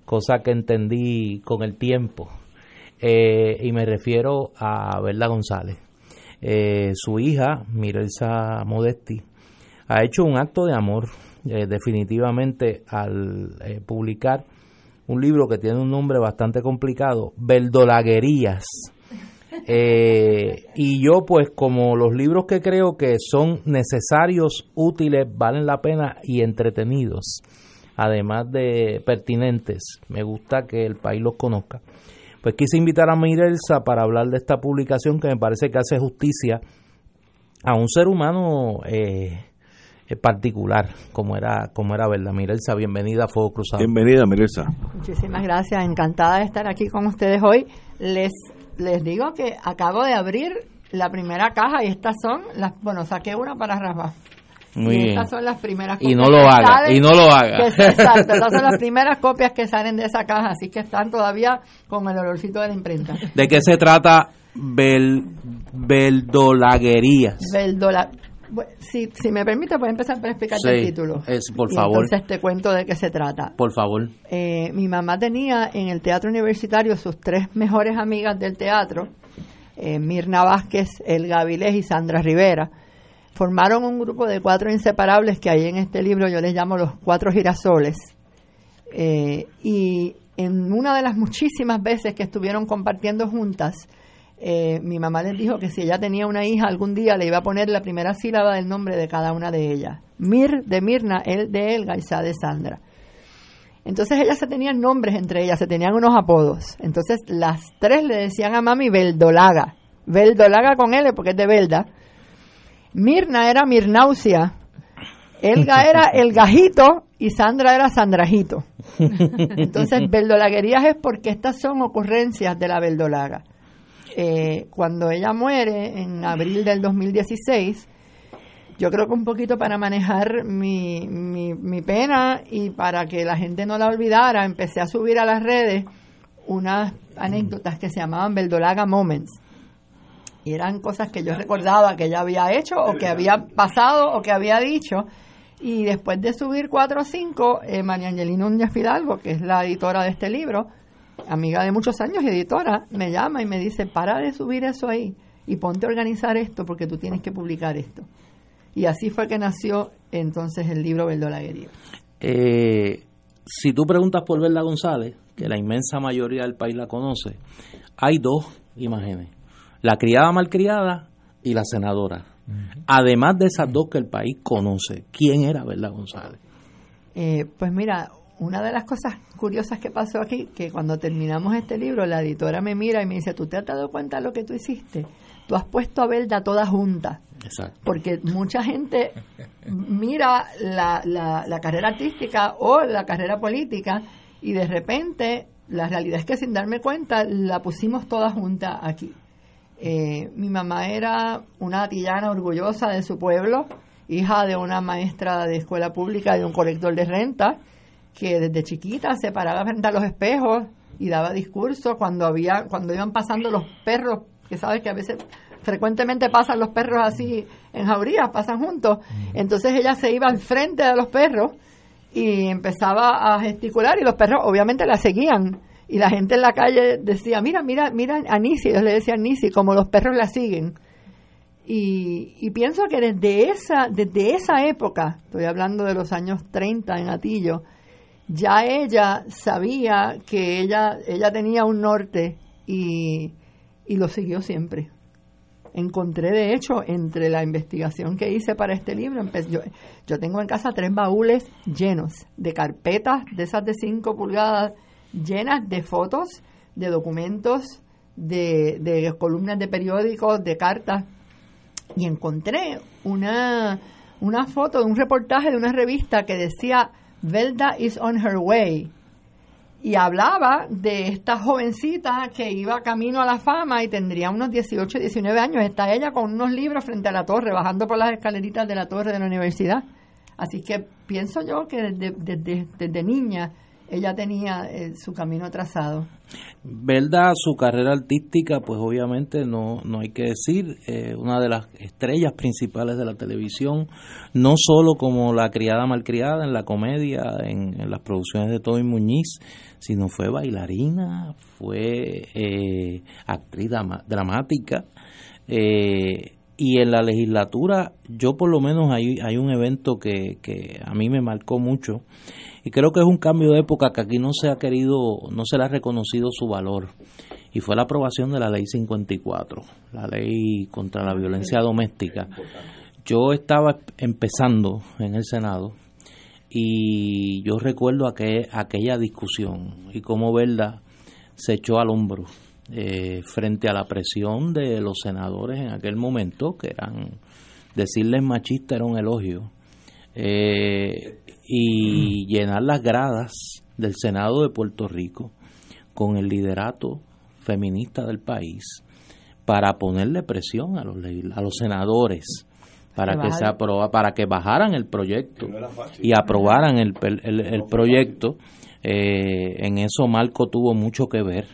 cosa que entendí con el tiempo. Eh, y me refiero a Verla González. Eh, su hija, Mirelsa Modesti, ha hecho un acto de amor eh, definitivamente al publicar un libro que tiene un nombre bastante complicado, Verdolaguerías eh, y yo pues como los libros que creo que son necesarios, útiles, valen la pena y entretenidos, además de pertinentes, me gusta que el país los conozca. Pues quise invitar a Mirelsa para hablar de esta publicación que me parece que hace justicia a un ser humano eh, particular, como era, como era verdad. Mirelsa, bienvenida a Fuego Cruzado. Bienvenida, Mirelsa. Muchísimas gracias, encantada de estar aquí con ustedes hoy. Les les digo que acabo de abrir la primera caja y estas son las, bueno, saqué una para Rafa. Muy y estas son las primeras copias. Y no lo haga, y no lo haga. exacto, estas son las primeras copias que salen de esa caja, así que están todavía con el olorcito de la imprenta. ¿De qué se trata Bel, Beldolaguerías? Beldola, si, si me permite, puedo empezar por explicarte el título. Es, por favor. entonces te cuento de qué se trata. Por favor. Eh, mi mamá tenía en el teatro universitario sus tres mejores amigas del teatro, eh, Mirna Vázquez, Elga Vilés y Sandra Rivera. Formaron un grupo de cuatro inseparables que ahí en este libro yo les llamo los cuatro girasoles. Eh, y en una de las muchísimas veces que estuvieron compartiendo juntas, eh, mi mamá les dijo que si ella tenía una hija algún día le iba a poner la primera sílaba del nombre de cada una de ellas. Mir de Mirna, el de Elga y Sa de Sandra. Entonces ellas se tenían nombres entre ellas, se tenían unos apodos. Entonces las tres le decían a mami Beldolaga. Beldolaga con L porque es de Belda. Mirna era Mirnausia. Elga era el gajito y Sandra era Sandrajito. Entonces, Beldolaguerías es porque estas son ocurrencias de la Beldolaga. Eh, cuando ella muere en abril del 2016, yo creo que un poquito para manejar mi, mi, pena y para que la gente no la olvidara, empecé a subir a las redes unas anécdotas que se llamaban Beldolaga Moments. Y eran cosas que yo recordaba que ella había hecho o que había pasado o que había dicho. Y después de subir cuatro o cinco, eh, María Angelina Núñez Fidalgo, que es la editora de este libro, amiga de muchos años, editora, me llama y me dice, para de subir eso ahí y ponte a organizar esto porque tú tienes que publicar esto. Y así fue que nació entonces el libro Verdolaguería. Eh, si tú preguntas por Verla González, que la inmensa mayoría del país la conoce, hay dos imágenes, la criada malcriada y la senadora. Además de esas dos que el país conoce, ¿quién era Verla González? Eh, pues mira, una de las cosas curiosas que pasó aquí, que cuando terminamos este libro, la editora me mira y me dice, ¿tú te has dado cuenta de lo que tú hiciste? Tú has puesto a Belda toda junta. Exacto. Porque mucha gente mira la, la, carrera artística o la carrera política y de repente la realidad es que sin darme cuenta la pusimos toda junta aquí. Eh, mi mamá era una atillana orgullosa de su pueblo, hija de una maestra de escuela pública y de un colector de renta que desde chiquita se paraba frente a los espejos y daba discursos cuando había cuando iban pasando los perros, que sabes que a veces frecuentemente pasan los perros así en jaurías, pasan juntos. Entonces ella se iba al frente de los perros y empezaba a gesticular y los perros obviamente la seguían. Y la gente en la calle decía, mira, mira, mira a Nisi, ellos le decían Nisi, como los perros la siguen. Y, y, pienso que desde esa, desde esa época, estoy hablando de los años 30 en Atillo, ya ella sabía que ella, ella tenía un norte y, lo siguió siempre. Encontré, de hecho, entre la investigación que hice para este libro, yo, yo tengo en casa tres baúles llenos de carpetas de esas de 5 pulgadas, llenas de fotos, de documentos, de, de columnas de periódicos, de cartas. Y encontré una, una foto de un reportaje de una revista que decía Velda is on her way. Y hablaba de esta jovencita que iba camino a la fama y tendría unos 18, 19 años. Está ella con unos libros frente a la torre, bajando por las escaleritas de la torre de la universidad. Así que pienso yo que desde, niña ella tenía eh, su camino trazado. Verdad, su carrera artística, pues obviamente no, no hay que decir, eh, una de las estrellas principales de la televisión, no solo como la criada malcriada en la comedia, en, las producciones de Tony Muñiz, sino fue bailarina, fue eh, actriz dramática, y en la legislatura, yo por lo menos hay, hay un evento que, que a mí me marcó mucho, y creo que es un cambio de época que aquí no se ha querido, no se le ha reconocido su valor. Y fue la aprobación de la ley 54, la ley contra la violencia doméstica. Yo estaba empezando en el Senado y yo recuerdo aquella discusión y cómo Verda se echó al hombro eh, frente a la presión de los senadores en aquel momento, que eran, decirles machista era un elogio. Eh, y llenar las gradas del Senado de Puerto Rico con el liderato feminista del país para ponerle presión a los a los senadores para que, se aproba, para que bajaran el proyecto y aprobaran el, el, proyecto. eh, en eso Marco tuvo mucho que ver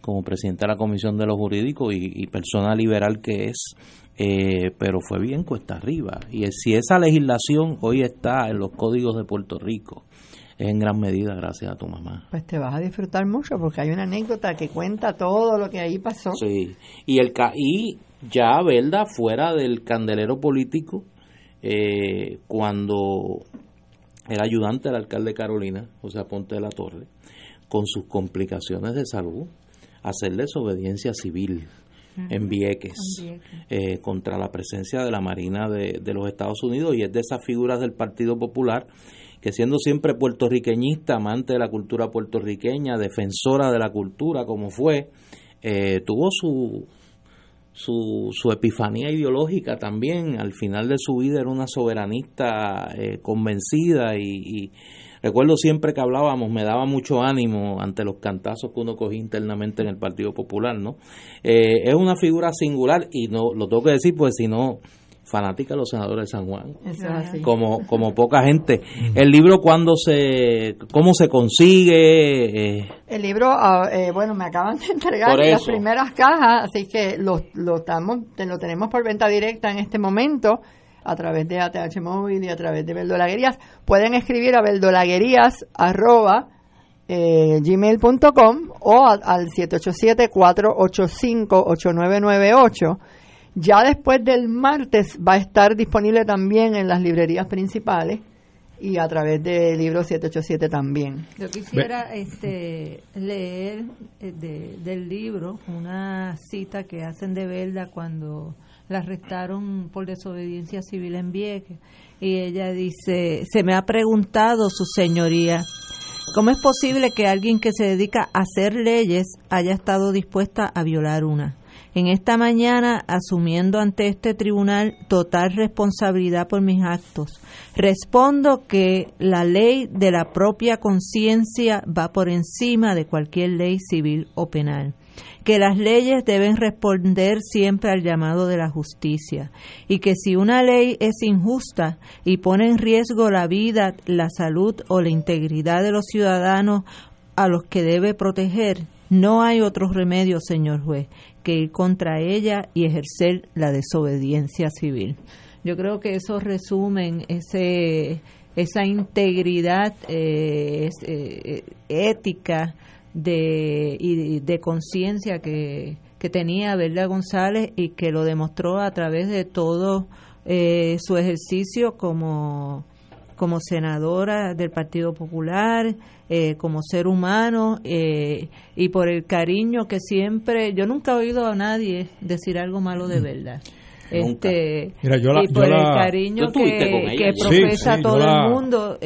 como presidente de la Comisión de los Jurídicos y, persona liberal que es, eh, pero fue bien cuesta arriba. Y si esa legislación hoy está en los códigos de Puerto Rico, es en gran medida gracias a tu mamá. Pues te vas a disfrutar mucho porque hay una anécdota que cuenta todo lo que ahí pasó. Sí, y, el, y ya, ¿verdad? Fuera del candelero político, eh, cuando el ayudante del alcalde Carolina, José Ponte de la Torre, con sus complicaciones de salud, hacer desobediencia civil en Vieques, eh, contra la presencia de la Marina de, los Estados Unidos y es de esas figuras del Partido Popular que siendo siempre puertorriqueñista, amante de la cultura puertorriqueña, defensora de la cultura como fue, eh, tuvo su, su, su, epifanía ideológica también. Al final de su vida era una soberanista eh, convencida y, Recuerdo siempre que hablábamos, me daba mucho ánimo ante los cantazos que uno cogía internamente en el Partido Popular, ¿no? Eh, es una figura singular y no lo tengo que decir, pues si no, fanática de los senadores de San Juan, como como poca gente. El libro cuándo se, cómo se consigue. Eh, el libro, ah, eh, bueno, me acaban de entregar las primeras cajas, así que lo lo estamos, lo tenemos por venta directa en este momento a través de ATH Móvil y a través de Verdolaguerías. Pueden escribir a verdolaguerías arroba eh, gmail.com o al 787-485-8998. Ya después del martes va a estar disponible también en las librerías principales y a través de libro 787 también. Yo quisiera este, leer eh, del libro una cita que hacen de Verda cuando la arrestaron por desobediencia civil en Vieques. Y ella dice, se me ha preguntado, su señoría, ¿cómo es posible que alguien que se dedica a hacer leyes haya estado dispuesta a violar una? En esta mañana, asumiendo ante este tribunal total responsabilidad por mis actos, respondo que la ley de la propia conciencia va por encima de cualquier ley civil o penal que las leyes deben responder siempre al llamado de la justicia y que si una ley es injusta y pone en riesgo la vida, la salud o la integridad de los ciudadanos a los que debe proteger, no hay otro remedio, señor juez, que ir contra ella y ejercer la desobediencia civil. Yo creo que eso resume ese, esa integridad eh, eh, ética de, y de conciencia que, que tenía Verda González y que lo demostró a través de todo eh, su ejercicio como, como senadora del Partido Popular, eh, como ser humano eh, y por el cariño que siempre, yo nunca he oído a nadie decir algo malo de verdad. Este, y por el cariño que, que profesa todo el mundo,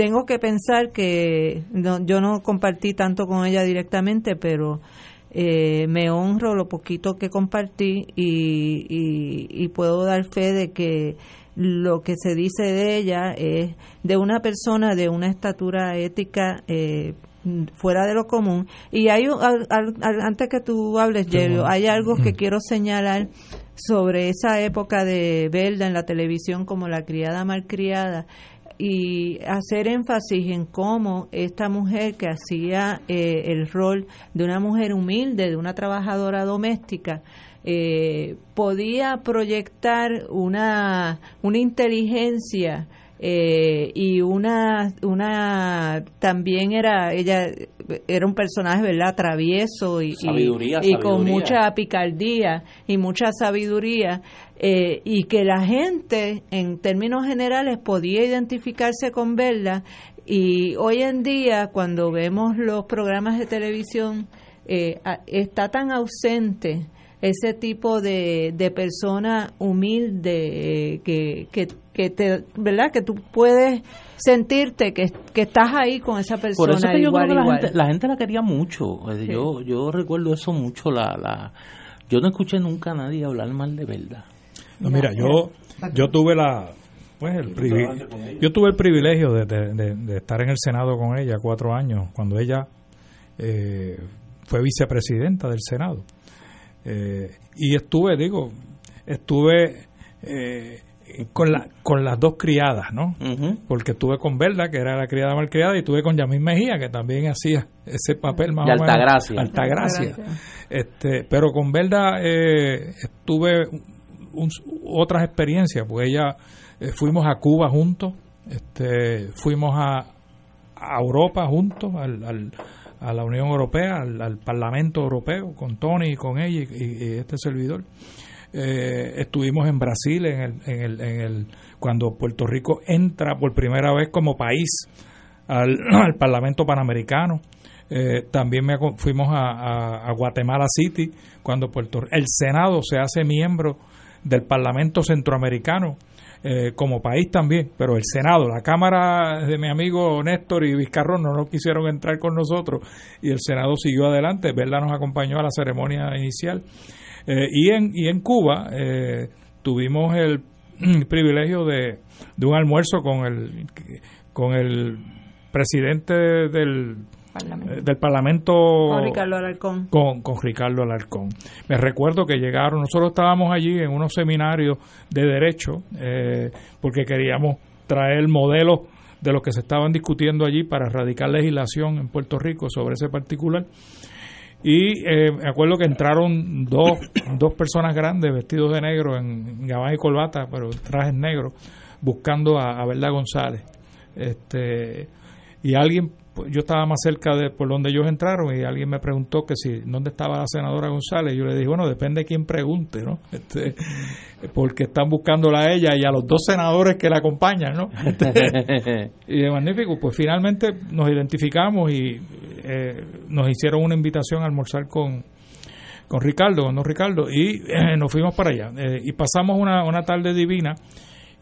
tengo que pensar que yo no compartí tanto con ella directamente, pero eh, me honro lo poquito que compartí y, puedo dar fe de que lo que se dice de ella es de una persona de una estatura ética eh, fuera de lo común. Y hay antes que tú hables, Jerry, hay algo que quiero señalar sobre esa época de Belda en la televisión como la criada malcriada y hacer énfasis en cómo esta mujer que hacía eh, el rol de una mujer humilde, de una trabajadora doméstica, eh, podía proyectar una, una inteligencia eh, y una una también era ella era un personaje verdad travieso y, y, con mucha picardía y mucha sabiduría eh, y que la gente en términos generales podía identificarse con verla y hoy en día cuando vemos los programas de televisión eh, está tan ausente ese tipo de, de persona humilde que, que que te, ¿verdad? Que tú puedes sentirte que, estás ahí con esa persona. Por eso que yo creo que la gente, la quería mucho. Eh, yo, yo recuerdo eso mucho. La, la, yo no escuché nunca a nadie hablar mal de verdad. No, mira, yo, yo tuve la, pues el yo tuve el privilegio de, de, estar en el Senado con ella cuatro años, cuando ella eh, fue vicepresidenta del Senado. Eh, y estuve, digo, estuve eh, con, la, con las dos criadas, ¿no? Porque tuve con Verda, que era la criada malcriada, y tuve con Yamín Mejía, que también hacía ese papel más o menos. Altagracia. Altagracia. Este, pero con Verda eh, tuve otras experiencias, pues ella eh, fuimos a Cuba juntos, este, fuimos a, Europa juntos, al, a la Unión Europea, al, Parlamento Europeo, con Tony y con ella y este servidor. Eh, estuvimos en Brasil en el, en el, en el, cuando Puerto Rico entra por primera vez como país al, Parlamento Panamericano. Eh, también me, fuimos a, Guatemala City cuando Puerto el Senado se hace miembro del Parlamento Centroamericano eh, como país también, pero el Senado, la Cámara de mi amigo Néstor y Vizcarrón no, no quisieron entrar con nosotros y el Senado siguió adelante, Verla nos acompañó a la ceremonia inicial eh, y, en, y en Cuba eh, tuvimos el privilegio de, de, un almuerzo con el, con el presidente del, Parlamento. Eh, del Parlamento con Ricardo Alarcón. Con, con, Ricardo Alarcón. Me recuerdo que llegaron, nosotros estábamos allí en unos seminarios de derecho porque queríamos traer modelos de lo que se estaban discutiendo allí para erradicar legislación en Puerto Rico sobre ese particular. Y eh, me acuerdo que entraron dos, dos personas grandes vestidos de negro en gabán y corbata, pero trajes negros, buscando a, a Verda González. Este, y alguien yo estaba más cerca de por donde ellos entraron y alguien me preguntó que si dónde estaba la senadora González. Yo le dije, bueno, depende de quién pregunte, ¿no? Este, porque están buscándola a ella y a los dos senadores que la acompañan, ¿no? Este, y de magnífico, pues finalmente nos identificamos y eh, nos hicieron una invitación a almorzar con, con Ricardo, con don Ricardo, y eh, nos fuimos para allá. Eh, y pasamos una, una tarde divina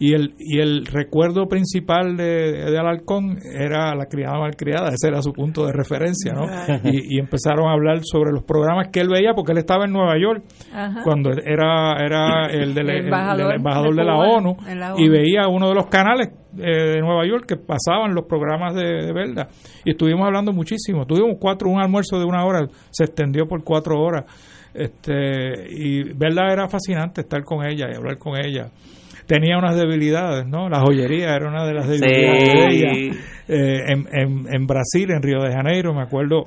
y el, y el recuerdo principal de, de Alarcón era la criada malcriada, ese era su punto de referencia, ¿no? Y, empezaron a hablar sobre los programas que él veía, porque él estaba en Nueva York cuando era, era el, del, embajador, de, la, ONU, y veía uno de los canales eh, de Nueva York que pasaban los programas de, de Verda. Y estuvimos hablando muchísimo. Tuvimos cuatro, un almuerzo de una hora, se extendió por cuatro horas. Este, y Verda era fascinante estar con ella y hablar con ella tenía unas debilidades, ¿no? La joyería era una de las debilidades de ella. Eh, en, en, Brasil, en Río de Janeiro, me acuerdo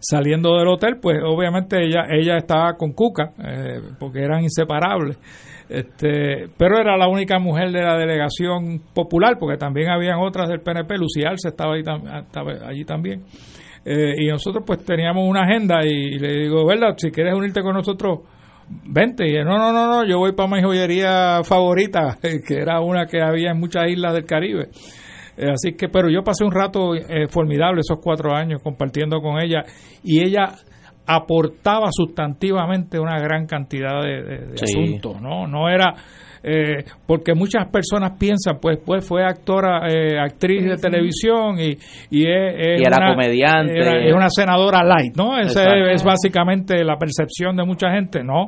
saliendo del hotel, pues obviamente ella ella estaba con Cuca, eh, porque eran inseparables. Este, pero era la única mujer de la delegación popular, porque también habían otras del PNP, Lucía Arce estaba, ahí, estaba allí también. Eh, y nosotros pues teníamos una agenda y, y, le digo, ¿verdad? Si quieres unirte con nosotros, vente. Y no, no, no, no, yo voy para mi joyería favorita, que era una que había en muchas islas del Caribe. Eh, así que, pero yo pasé un rato eh, formidable esos cuatro años compartiendo con ella y ella aportaba sustantivamente una gran cantidad de, asuntos, ¿no? No era eh, porque muchas personas piensan, pues, pues fue actora, eh, actriz de televisión y, y es, era una, comediante. es una senadora light, ¿no? Esa es, básicamente la percepción de mucha gente, ¿no?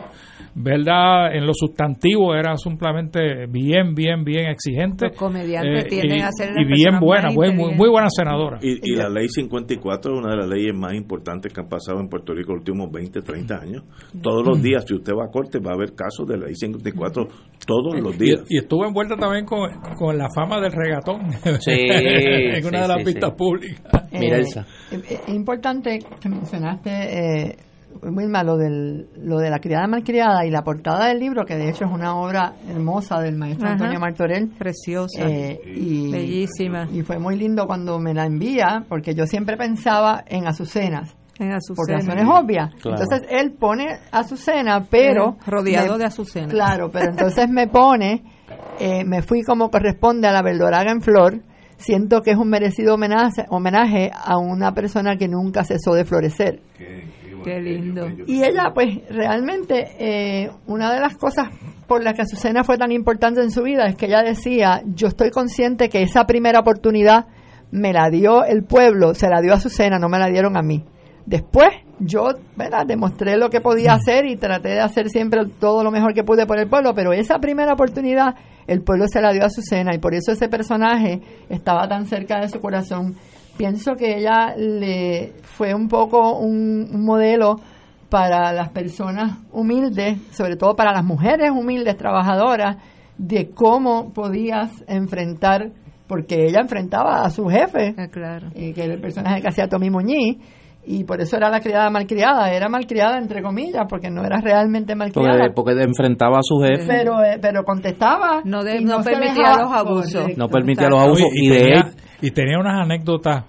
¿Verdad? En lo sustantivo era simplemente bien, bien, bien exigente. Los comediantes eh, tienden a ser Y bien buena, muy, muy, buena senadora. Y, la ley 54 es una de las leyes más importantes que han pasado en Puerto Rico los últimos 20, 30 años. Todos los días, si usted va a corte, va a haber casos de la ley 54 todos todos los días. Y, estuvo envuelta también con, con, la fama del regatón sí, en una de las pistas públicas. Mira, Es importante que mencionaste eh, muy malo del, lo de la criada malcriada y la portada del libro, que de hecho es una obra hermosa del maestro Antonio Martorell. Preciosa. Eh, y, Bellísima. Y fue muy lindo cuando me la envía, porque yo siempre pensaba en Azucenas. En Por razones obvias. Entonces él pone Azucena, pero. rodeado de Azucena. Claro, pero entonces me pone, eh, me fui como corresponde a la Verdoraga en Flor. Siento que es un merecido homenaje, homenaje a una persona que nunca cesó de florecer. Qué lindo. Y ella, pues, realmente, eh, una de las cosas por las que Azucena fue tan importante en su vida es que ella decía, yo estoy consciente que esa primera oportunidad me la dio el pueblo, se la dio a Azucena, no me la dieron a mí. Después yo ¿verdad? demostré lo que podía hacer y traté de hacer siempre todo lo mejor que pude por el pueblo, pero esa primera oportunidad el pueblo se la dio a Azucena y por eso ese personaje estaba tan cerca de su corazón pienso que ella le fue un poco un, modelo para las personas humildes, sobre todo para las mujeres humildes, trabajadoras, de cómo podías enfrentar, porque ella enfrentaba a su jefe, ah, claro. que era el personaje que hacía Tommy Muñiz, y por eso era la criada malcriada, era malcriada entre comillas, porque no era realmente malcriada. Porque, enfrentaba a su jefe. Pero, eh, pero contestaba. No, no, permitía los abusos. No permitía los abusos. y, de y tenía unas anécdotas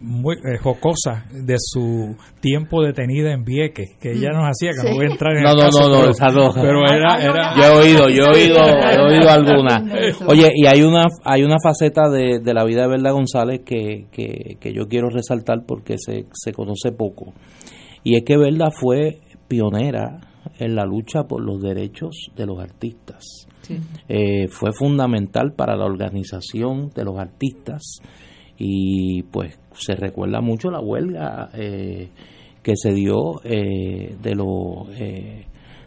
muy eh, jocosa de su tiempo detenida en Vieques, que ella nos hacía que no voy a entrar en no, el no, caso, no, no, pero, pero era, era, yo he oído, yo he oído, he oído alguna. Oye, y hay una hay una faceta de, de la vida de Verda González que, que, que yo quiero resaltar porque se, se conoce poco. Y es que Verda fue pionera en la lucha por los derechos de los artistas. Eh, fue fundamental para la organización de los artistas y pues se recuerda mucho la huelga eh, que se dio eh, de los eh,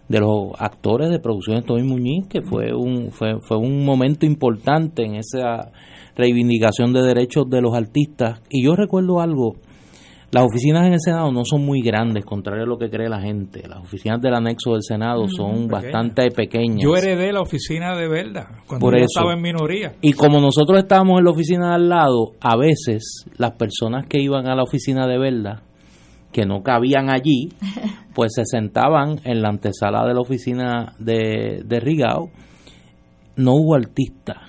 de los actores de producción de Tommy Muñiz que fue un fue, fue un momento importante en esa reivindicación de derechos de los artistas. Y yo recuerdo algo las oficinas en el Senado no son muy grandes, contrario a lo que cree la gente. Las oficinas del anexo del Senado son bastante pequeñas. Yo heredé la oficina de Verda cuando yo estaba en minoría. Y como nosotros estábamos en la oficina de al lado, a veces las personas que iban a la oficina de Verda, que no cabían allí, pues se sentaban en la antesala de la oficina de, de Rigao. No hubo artista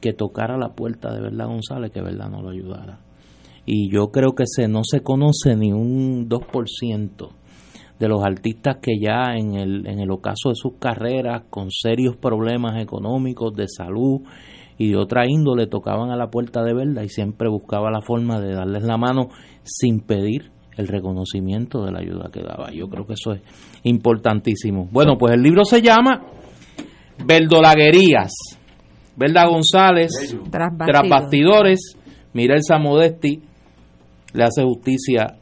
que tocara la puerta de Verda González que Verda no lo ayudara y yo creo que se no se conoce ni un 2% de los artistas que ya en el, en el ocaso de sus carreras, con serios problemas económicos, de salud y de otra índole, tocaban a la puerta de verdad y siempre buscaba la forma de darles la mano sin pedir el reconocimiento de la ayuda que daba. Yo creo que eso es importantísimo. Bueno, pues el libro se llama Verdolaguerías. Verda González, tras bastidores, Mirelsa Modesti, le hace justicia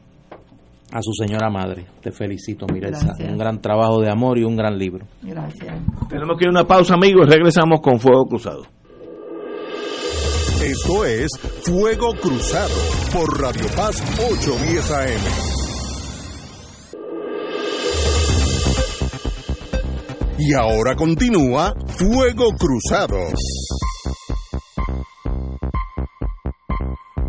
a su señora madre. Te felicito, Mirelsa. Un gran trabajo de amor y un gran libro. Gracias. Tenemos que ir a una pausa, amigos, y regresamos con Fuego Cruzado. Esto es Fuego Cruzado por Radio Paz 810 AM. Y ahora continúa Fuego Cruzado.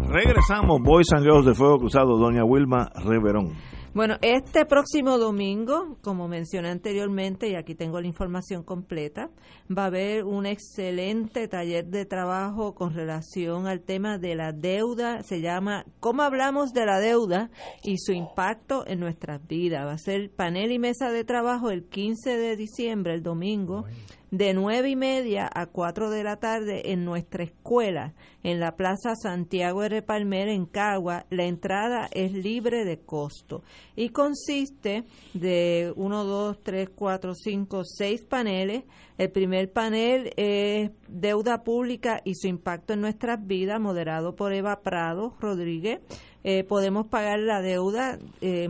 Regresamos, Boys and Girls de Fuego Cruzado, doña Wilma Reverón. Bueno, este próximo domingo, como mencioné anteriormente, y aquí tengo la información completa, va a haber un excelente taller de trabajo con relación al tema de la deuda. Se llama ¿Cómo hablamos de la deuda y su impacto en nuestras vidas? Va a ser panel y mesa de trabajo el 15 de diciembre, el domingo de nueve y media a cuatro de la tarde en nuestra escuela, en la Plaza Santiago R. Palmer en Cagua. La entrada es libre de costo y consiste de uno, dos, tres, cuatro, cinco, seis paneles. El primer panel es Deuda Pública y su impacto en nuestras vidas, moderado por Eva Prado Rodríguez. Eh, podemos pagar la deuda. Eh,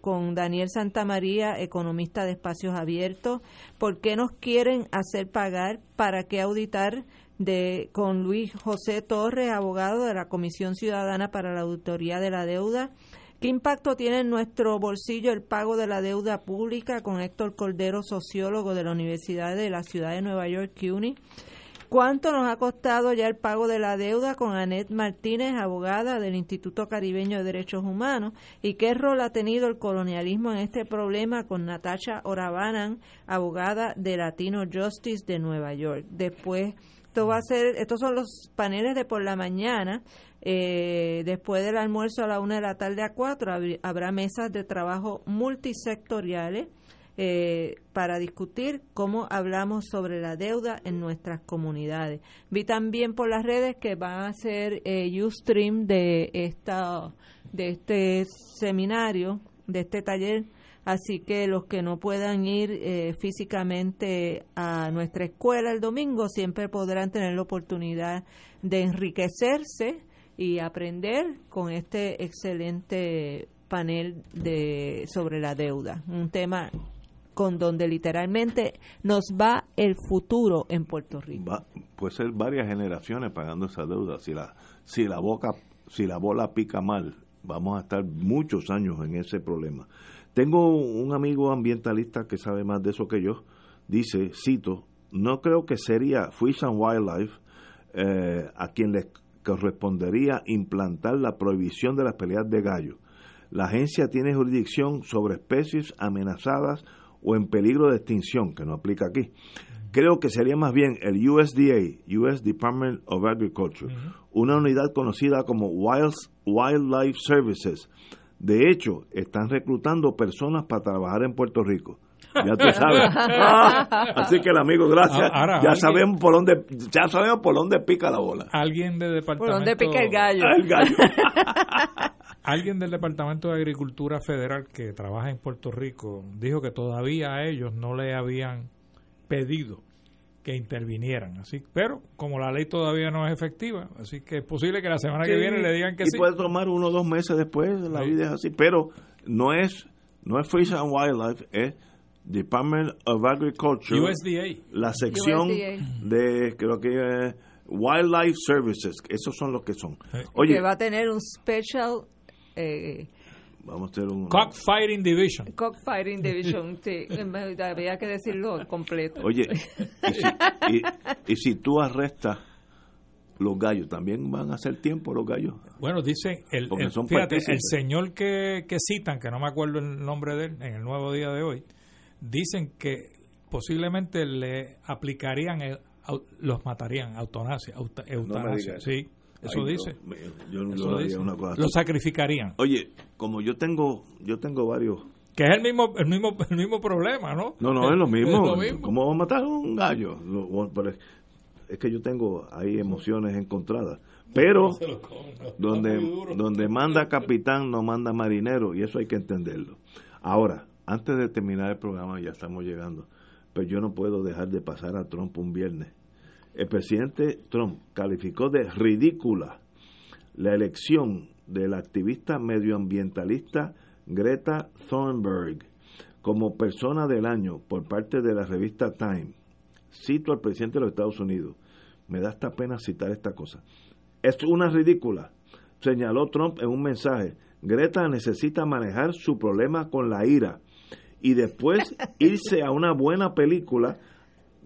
con Daniel Santamaría, economista de espacios abiertos, por qué nos quieren hacer pagar, para qué auditar de con Luis José Torres, abogado de la Comisión Ciudadana para la Auditoría de la Deuda, ¿Qué impacto tiene en nuestro bolsillo el pago de la deuda pública con Héctor Cordero, sociólogo de la Universidad de la Ciudad de Nueva York, CUNY? ¿Cuánto nos ha costado ya el pago de la deuda con Anet Martínez, abogada del Instituto Caribeño de Derechos Humanos? ¿Y qué rol ha tenido el colonialismo en este problema con Natasha Orabanan, abogada de Latino Justice de Nueva York? Después, esto va a ser, estos son los paneles de por la mañana. Eh, después del almuerzo a la una de la tarde a cuatro habrá mesas de trabajo multisectoriales eh, para discutir cómo hablamos sobre la deuda en nuestras comunidades. Vi también por las redes que van a hacer eh, Ustream de esta de este seminario, de este taller, así que los que no puedan ir eh, físicamente a nuestra escuela el domingo siempre podrán tener la oportunidad de enriquecerse y aprender con este excelente panel de sobre la deuda, un tema con donde literalmente nos va el futuro en Puerto Rico. puede ser varias generaciones pagando esa deuda. Si la, si la boca, si la bola pica mal, vamos a estar muchos años en ese problema. Tengo un amigo ambientalista que sabe más de eso que yo. Dice, cito, no creo que sería Fish and Wildlife eh, a quien le correspondería implantar la prohibición de las peleas de gallo. La agencia tiene jurisdicción sobre especies amenazadas o en peligro de extinción, que no aplica aquí. Creo que sería más bien el USDA, US Department of Agriculture, una unidad conocida como Wild, Wildlife Services. De hecho, están reclutando personas para trabajar en Puerto Rico. Ya tú sabes. así que el amigo, gracias. ya sabemos por dónde, ya sabemos por dónde pica la bola. Alguien de departamento. Por dónde pica el gallo. El gallo. Alguien del Departamento de Agricultura Federal que trabaja en Puerto Rico dijo que todavía a ellos no le habían pedido que intervinieran. Así, pero como la ley todavía no es efectiva, así que es posible que la semana que viene le digan que y sí. puede tomar uno o dos meses después, la vida es así, pero no es no es Fish and Wildlife, es Department of Agriculture, USDA, la sección de creo que es Wildlife Services, esos son los que son. Oye, que va a tener un special eh, Vamos a tener un... Cockfighting Division. Cockfighting Division, sí. Había que decirlo completo. Oye, y si, tú arrestas los gallos, ¿también van a hacer tiempo los gallos? Bueno, dice, el, fíjate, el señor que, que citan, que no me acuerdo el nombre de él, en el nuevo día de hoy, dicen que posiblemente le aplicarían, los matarían, eutanasia, eutanasia, sí. Eso dice. yo no una cosa lo sacrificarían. Oye, como yo tengo yo tengo varios que es el mismo el mismo el mismo problema, ¿no? No, no, es lo mismo. ¿Cómo vamos a matar a un gallo? Es que yo tengo ahí emociones encontradas. Pero donde donde manda capitán no manda marinero y eso hay que entenderlo. Ahora, antes de terminar el programa ya estamos llegando, pero yo no puedo dejar de pasar a Trump un viernes el presidente Trump calificó de ridícula la elección de la activista medioambientalista Greta Thunberg como persona del año por parte de la revista Time. Cito al presidente de los Estados Unidos. Me da esta pena citar esta cosa. Es una ridícula, señaló Trump en un mensaje. Greta necesita manejar su problema con la ira y después irse a una buena película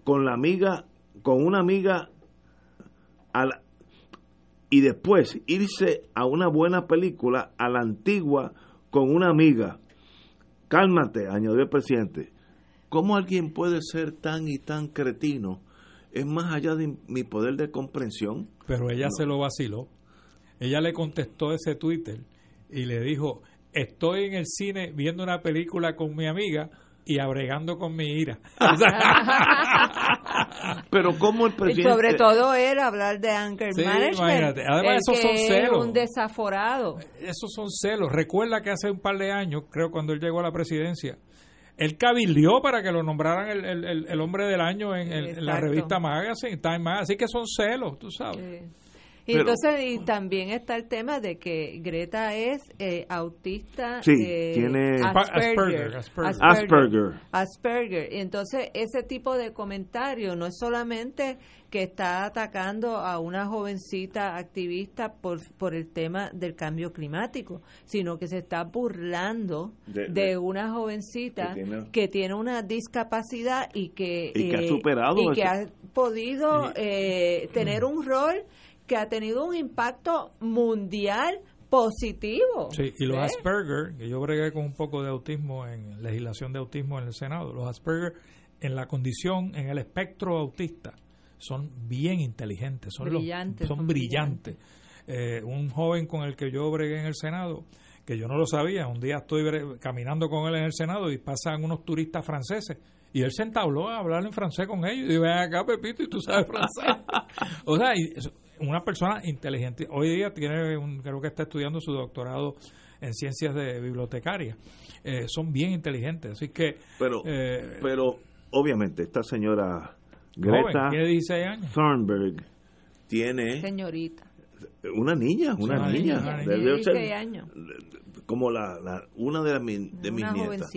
con la amiga con una amiga y después irse a una buena película a la antigua con una amiga. Cálmate, añadió el presidente. ¿Cómo alguien puede ser tan y tan cretino? Es más allá de mi poder de comprensión. Pero ella se lo vaciló. Ella le contestó ese Twitter y le dijo, estoy en el cine viendo una película con mi amiga y abregando con mi ira. Pero como el presidente... Y sobre todo él hablar de anger management. Además, esos son celos. un desaforado. Esos son celos. Recuerda que hace un par de años, creo cuando él llegó a la presidencia, él cabildió para que lo nombraran el, el, el hombre del año en, la revista Magazine, Time Magazine. Así que son celos, tú sabes. Y entonces y también está el tema de que Greta es eh, autista. Sí, tiene Asperger Asperger, Asperger. Y entonces ese tipo de comentario no es solamente que está atacando a una jovencita activista por, por el tema del cambio climático, sino que se está burlando de, una jovencita que tiene, una discapacidad y que, ha superado y que ha podido eh, tener un rol que ha tenido un impacto mundial positivo. Sí, y los Asperger, que yo bregué con un poco de autismo en legislación de autismo en el Senado, los Asperger en la condición, en el espectro autista, son bien inteligentes, son brillantes. son, brillantes. Eh, un joven con el que yo bregué en el Senado, que yo no lo sabía, un día estoy caminando con él en el Senado y pasan unos turistas franceses y él se entabló a hablar en francés con ellos y ven acá Pepito y tú sabes francés. o sea, una persona inteligente. Hoy día tiene, creo que está estudiando su doctorado en ciencias de bibliotecaria. Eh, son bien inteligentes, así que... Pero, eh, pero obviamente esta señora Greta Thunberg tiene señorita una niña, una, niña, años. como la, una de, de mis nietas.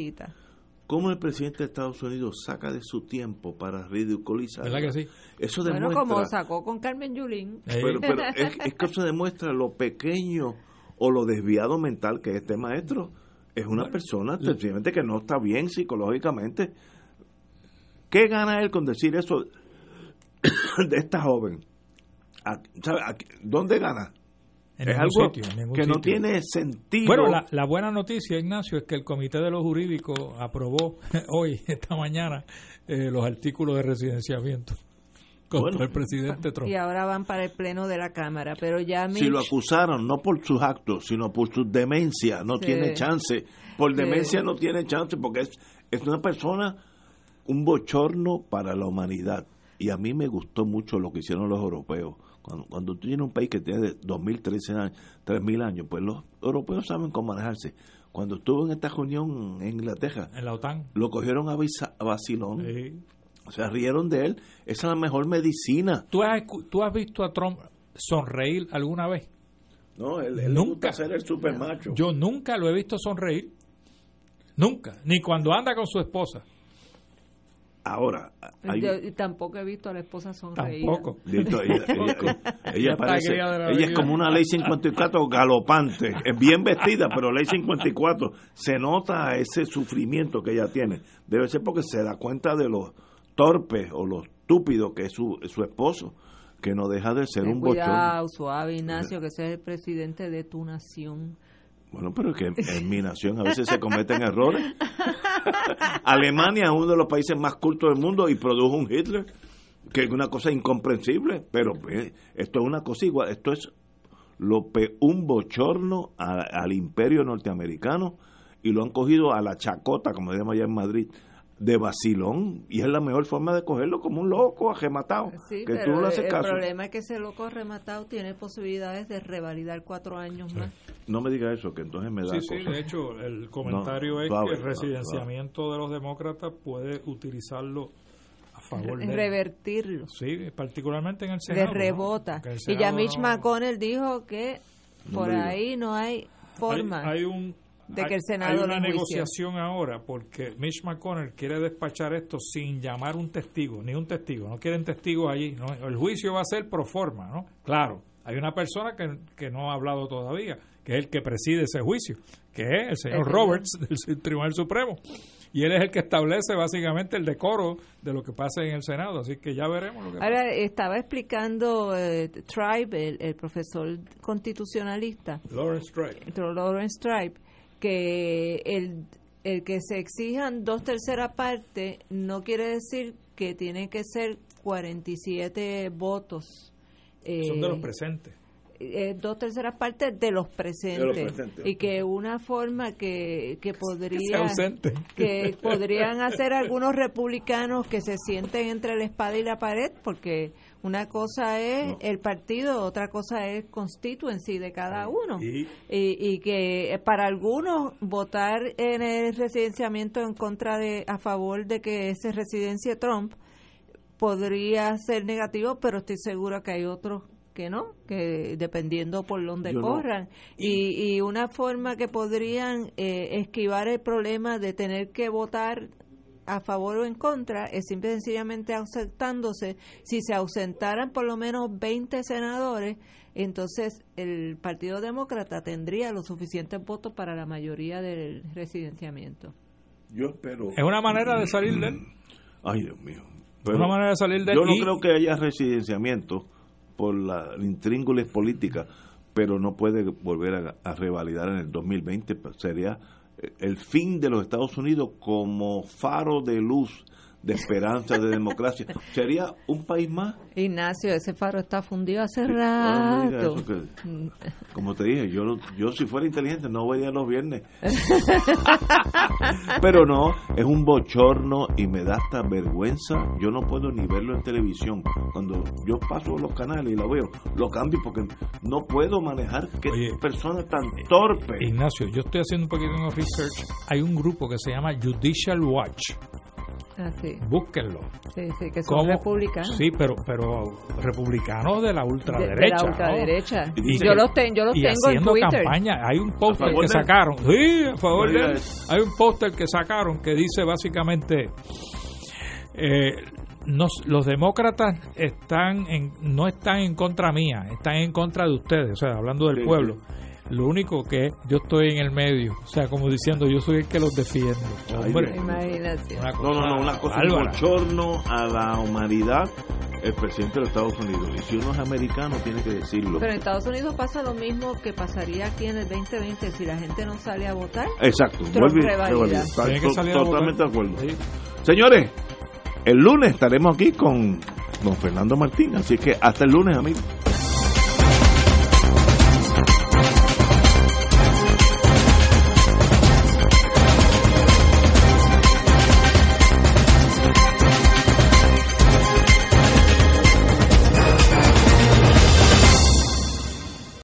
¿Cómo el presidente de Estados Unidos saca de su tiempo para ridiculizar? ¿Verdad que sí? Eso demuestra. Bueno, como sacó con Carmen Yulín. Pero, es, que eso demuestra lo pequeño o lo desviado mental que es este maestro. Es una persona sencillamente que no está bien psicológicamente ¿Qué gana él con decir eso de esta joven? ¿Dónde gana? En es algo que no tiene sentido. Bueno, la, buena noticia, Ignacio, es que el Comité de los Jurídicos aprobó hoy, esta mañana, eh, los artículos de residenciamiento contra el presidente Trump. Y ahora van para el pleno de la Cámara, pero ya Si lo acusaron, no por sus actos, sino por su demencia, no tiene chance. Por demencia no tiene chance porque es, es una persona un bochorno para la humanidad. Y a mí me gustó mucho lo que hicieron los europeos. Cuando, cuando tú tienes un país que tiene 2.000, 3.000 años, 3.000 años, pues los europeos saben cómo manejarse. Cuando estuvo en esta reunión en Inglaterra, en la OTAN, lo cogieron a, vacilón. O sea, rieron de él. Esa es la mejor medicina. ¿Tú has, ¿Tú has visto a Trump sonreír alguna vez? No, él, nunca ser el super macho. Yo nunca lo he visto sonreír. Nunca. Ni cuando anda con su esposa. Ahora, tampoco he visto a la esposa sonreír. Tampoco. ella, parece, ella es como una ley 54 galopante, es bien vestida, pero ley 54 se nota ese sufrimiento que ella tiene. Debe ser porque se da cuenta de los torpes o los estúpidos que es su, su esposo, que no deja de ser un bochón. suave, Ignacio, que ese es el presidente de tu nación. Bueno, pero es que en mi nación a veces se cometen errores. Alemania es uno de los países más cultos del mundo y produjo un Hitler, que es una cosa incomprensible, pero esto es una cosa igual, esto es lo un bochorno al imperio norteamericano y lo han cogido a la chacota, como se llama allá en Madrid, de vacilón y es la mejor forma de cogerlo como un loco rematado que tú no el problema es que ese loco rematado tiene posibilidades de revalidar cuatro años más. No me diga eso que entonces me da sí sí de hecho el comentario es que el residenciamiento de los demócratas puede utilizarlo a favor de revertirlo. Sí particularmente en el senado de rebota. Y ya Mitch McConnell dijo que por ahí no hay forma. hay un de que el Senado hay una negociación ahora porque Mitch McConnell quiere despachar esto sin llamar un testigo, ni un testigo, no quieren testigos allí, ¿no? el juicio va a ser pro forma, ¿no? Claro, hay una persona que, que no ha hablado todavía, que es el que preside ese juicio, que es el señor Roberts del Tribunal Supremo. Y él es el que establece básicamente el decoro de lo que pasa en el Senado, así que ya veremos lo que Ahora, estaba explicando eh, Tribe, el, profesor constitucionalista. Lawrence Tribe. Lawrence Tribe que el, el que se exijan dos terceras partes no quiere decir que tiene que ser 47 votos. Son de los eh, presentes. Eh, dos terceras partes de los presentes, y que una forma que, que podría que podrían hacer algunos republicanos que se sienten entre la espada y la pared porque una cosa es el partido, otra cosa es constituency de cada uno. Y, y, que para algunos votar en el residenciamiento en contra de, a favor de que se residencie Trump podría ser negativo, pero estoy segura que hay otros que no, que dependiendo por dónde corran. Y, y una forma que podrían eh, esquivar el problema de tener que votar a favor o en contra es simple y sencillamente ausentándose. Si se ausentaran por lo menos 20 senadores, entonces el Partido Demócrata tendría los suficientes votos para la mayoría del residenciamiento. Yo espero. Es una manera de salir de él. Ay, Dios mío. una manera de salir de Yo no creo que haya residenciamiento por la intríngulis política, pero no puede volver a, a revalidar en el 2020. Sería el fin de los Estados Unidos como faro de luz de esperanza, de democracia. ¿Sería un país más? Ignacio, ese faro está fundido hace rato. como te dije, yo, yo si fuera inteligente no vería los viernes. Pero no, es un bochorno y me da hasta vergüenza. Yo no puedo ni verlo en televisión. Cuando yo paso los canales y lo veo, lo cambio porque no puedo manejar qué persona tan torpe. Ignacio, yo estoy haciendo un poquito de research. Hay un grupo que se llama Judicial Watch Ah, Búsquenlo. Sí, sí, que son republicanos. Sí, pero, pero republicanos de la ultraderecha. De, la ultraderecha. yo los, yo los tengo en Twitter. campaña. Hay un póster que sacaron. Sí, a favor de él. Hay un póster que sacaron que dice básicamente. Eh, los demócratas están en, no están en contra mía, están en contra de ustedes, o sea, hablando del pueblo. Lo único que yo estoy en el medio, o sea, como diciendo, yo soy el que los defiende. Imagínate. no, no, no, una cosa, un bochorno a la humanidad el presidente de los Estados Unidos. Y si uno es americano, tiene que decirlo. Pero en Estados Unidos pasa lo mismo que pasaría aquí en el 2020 si la gente no sale a votar. Exacto, vuelve, totalmente de acuerdo. Señores, el lunes estaremos aquí con don Fernando Martín, así que hasta el lunes, amigos.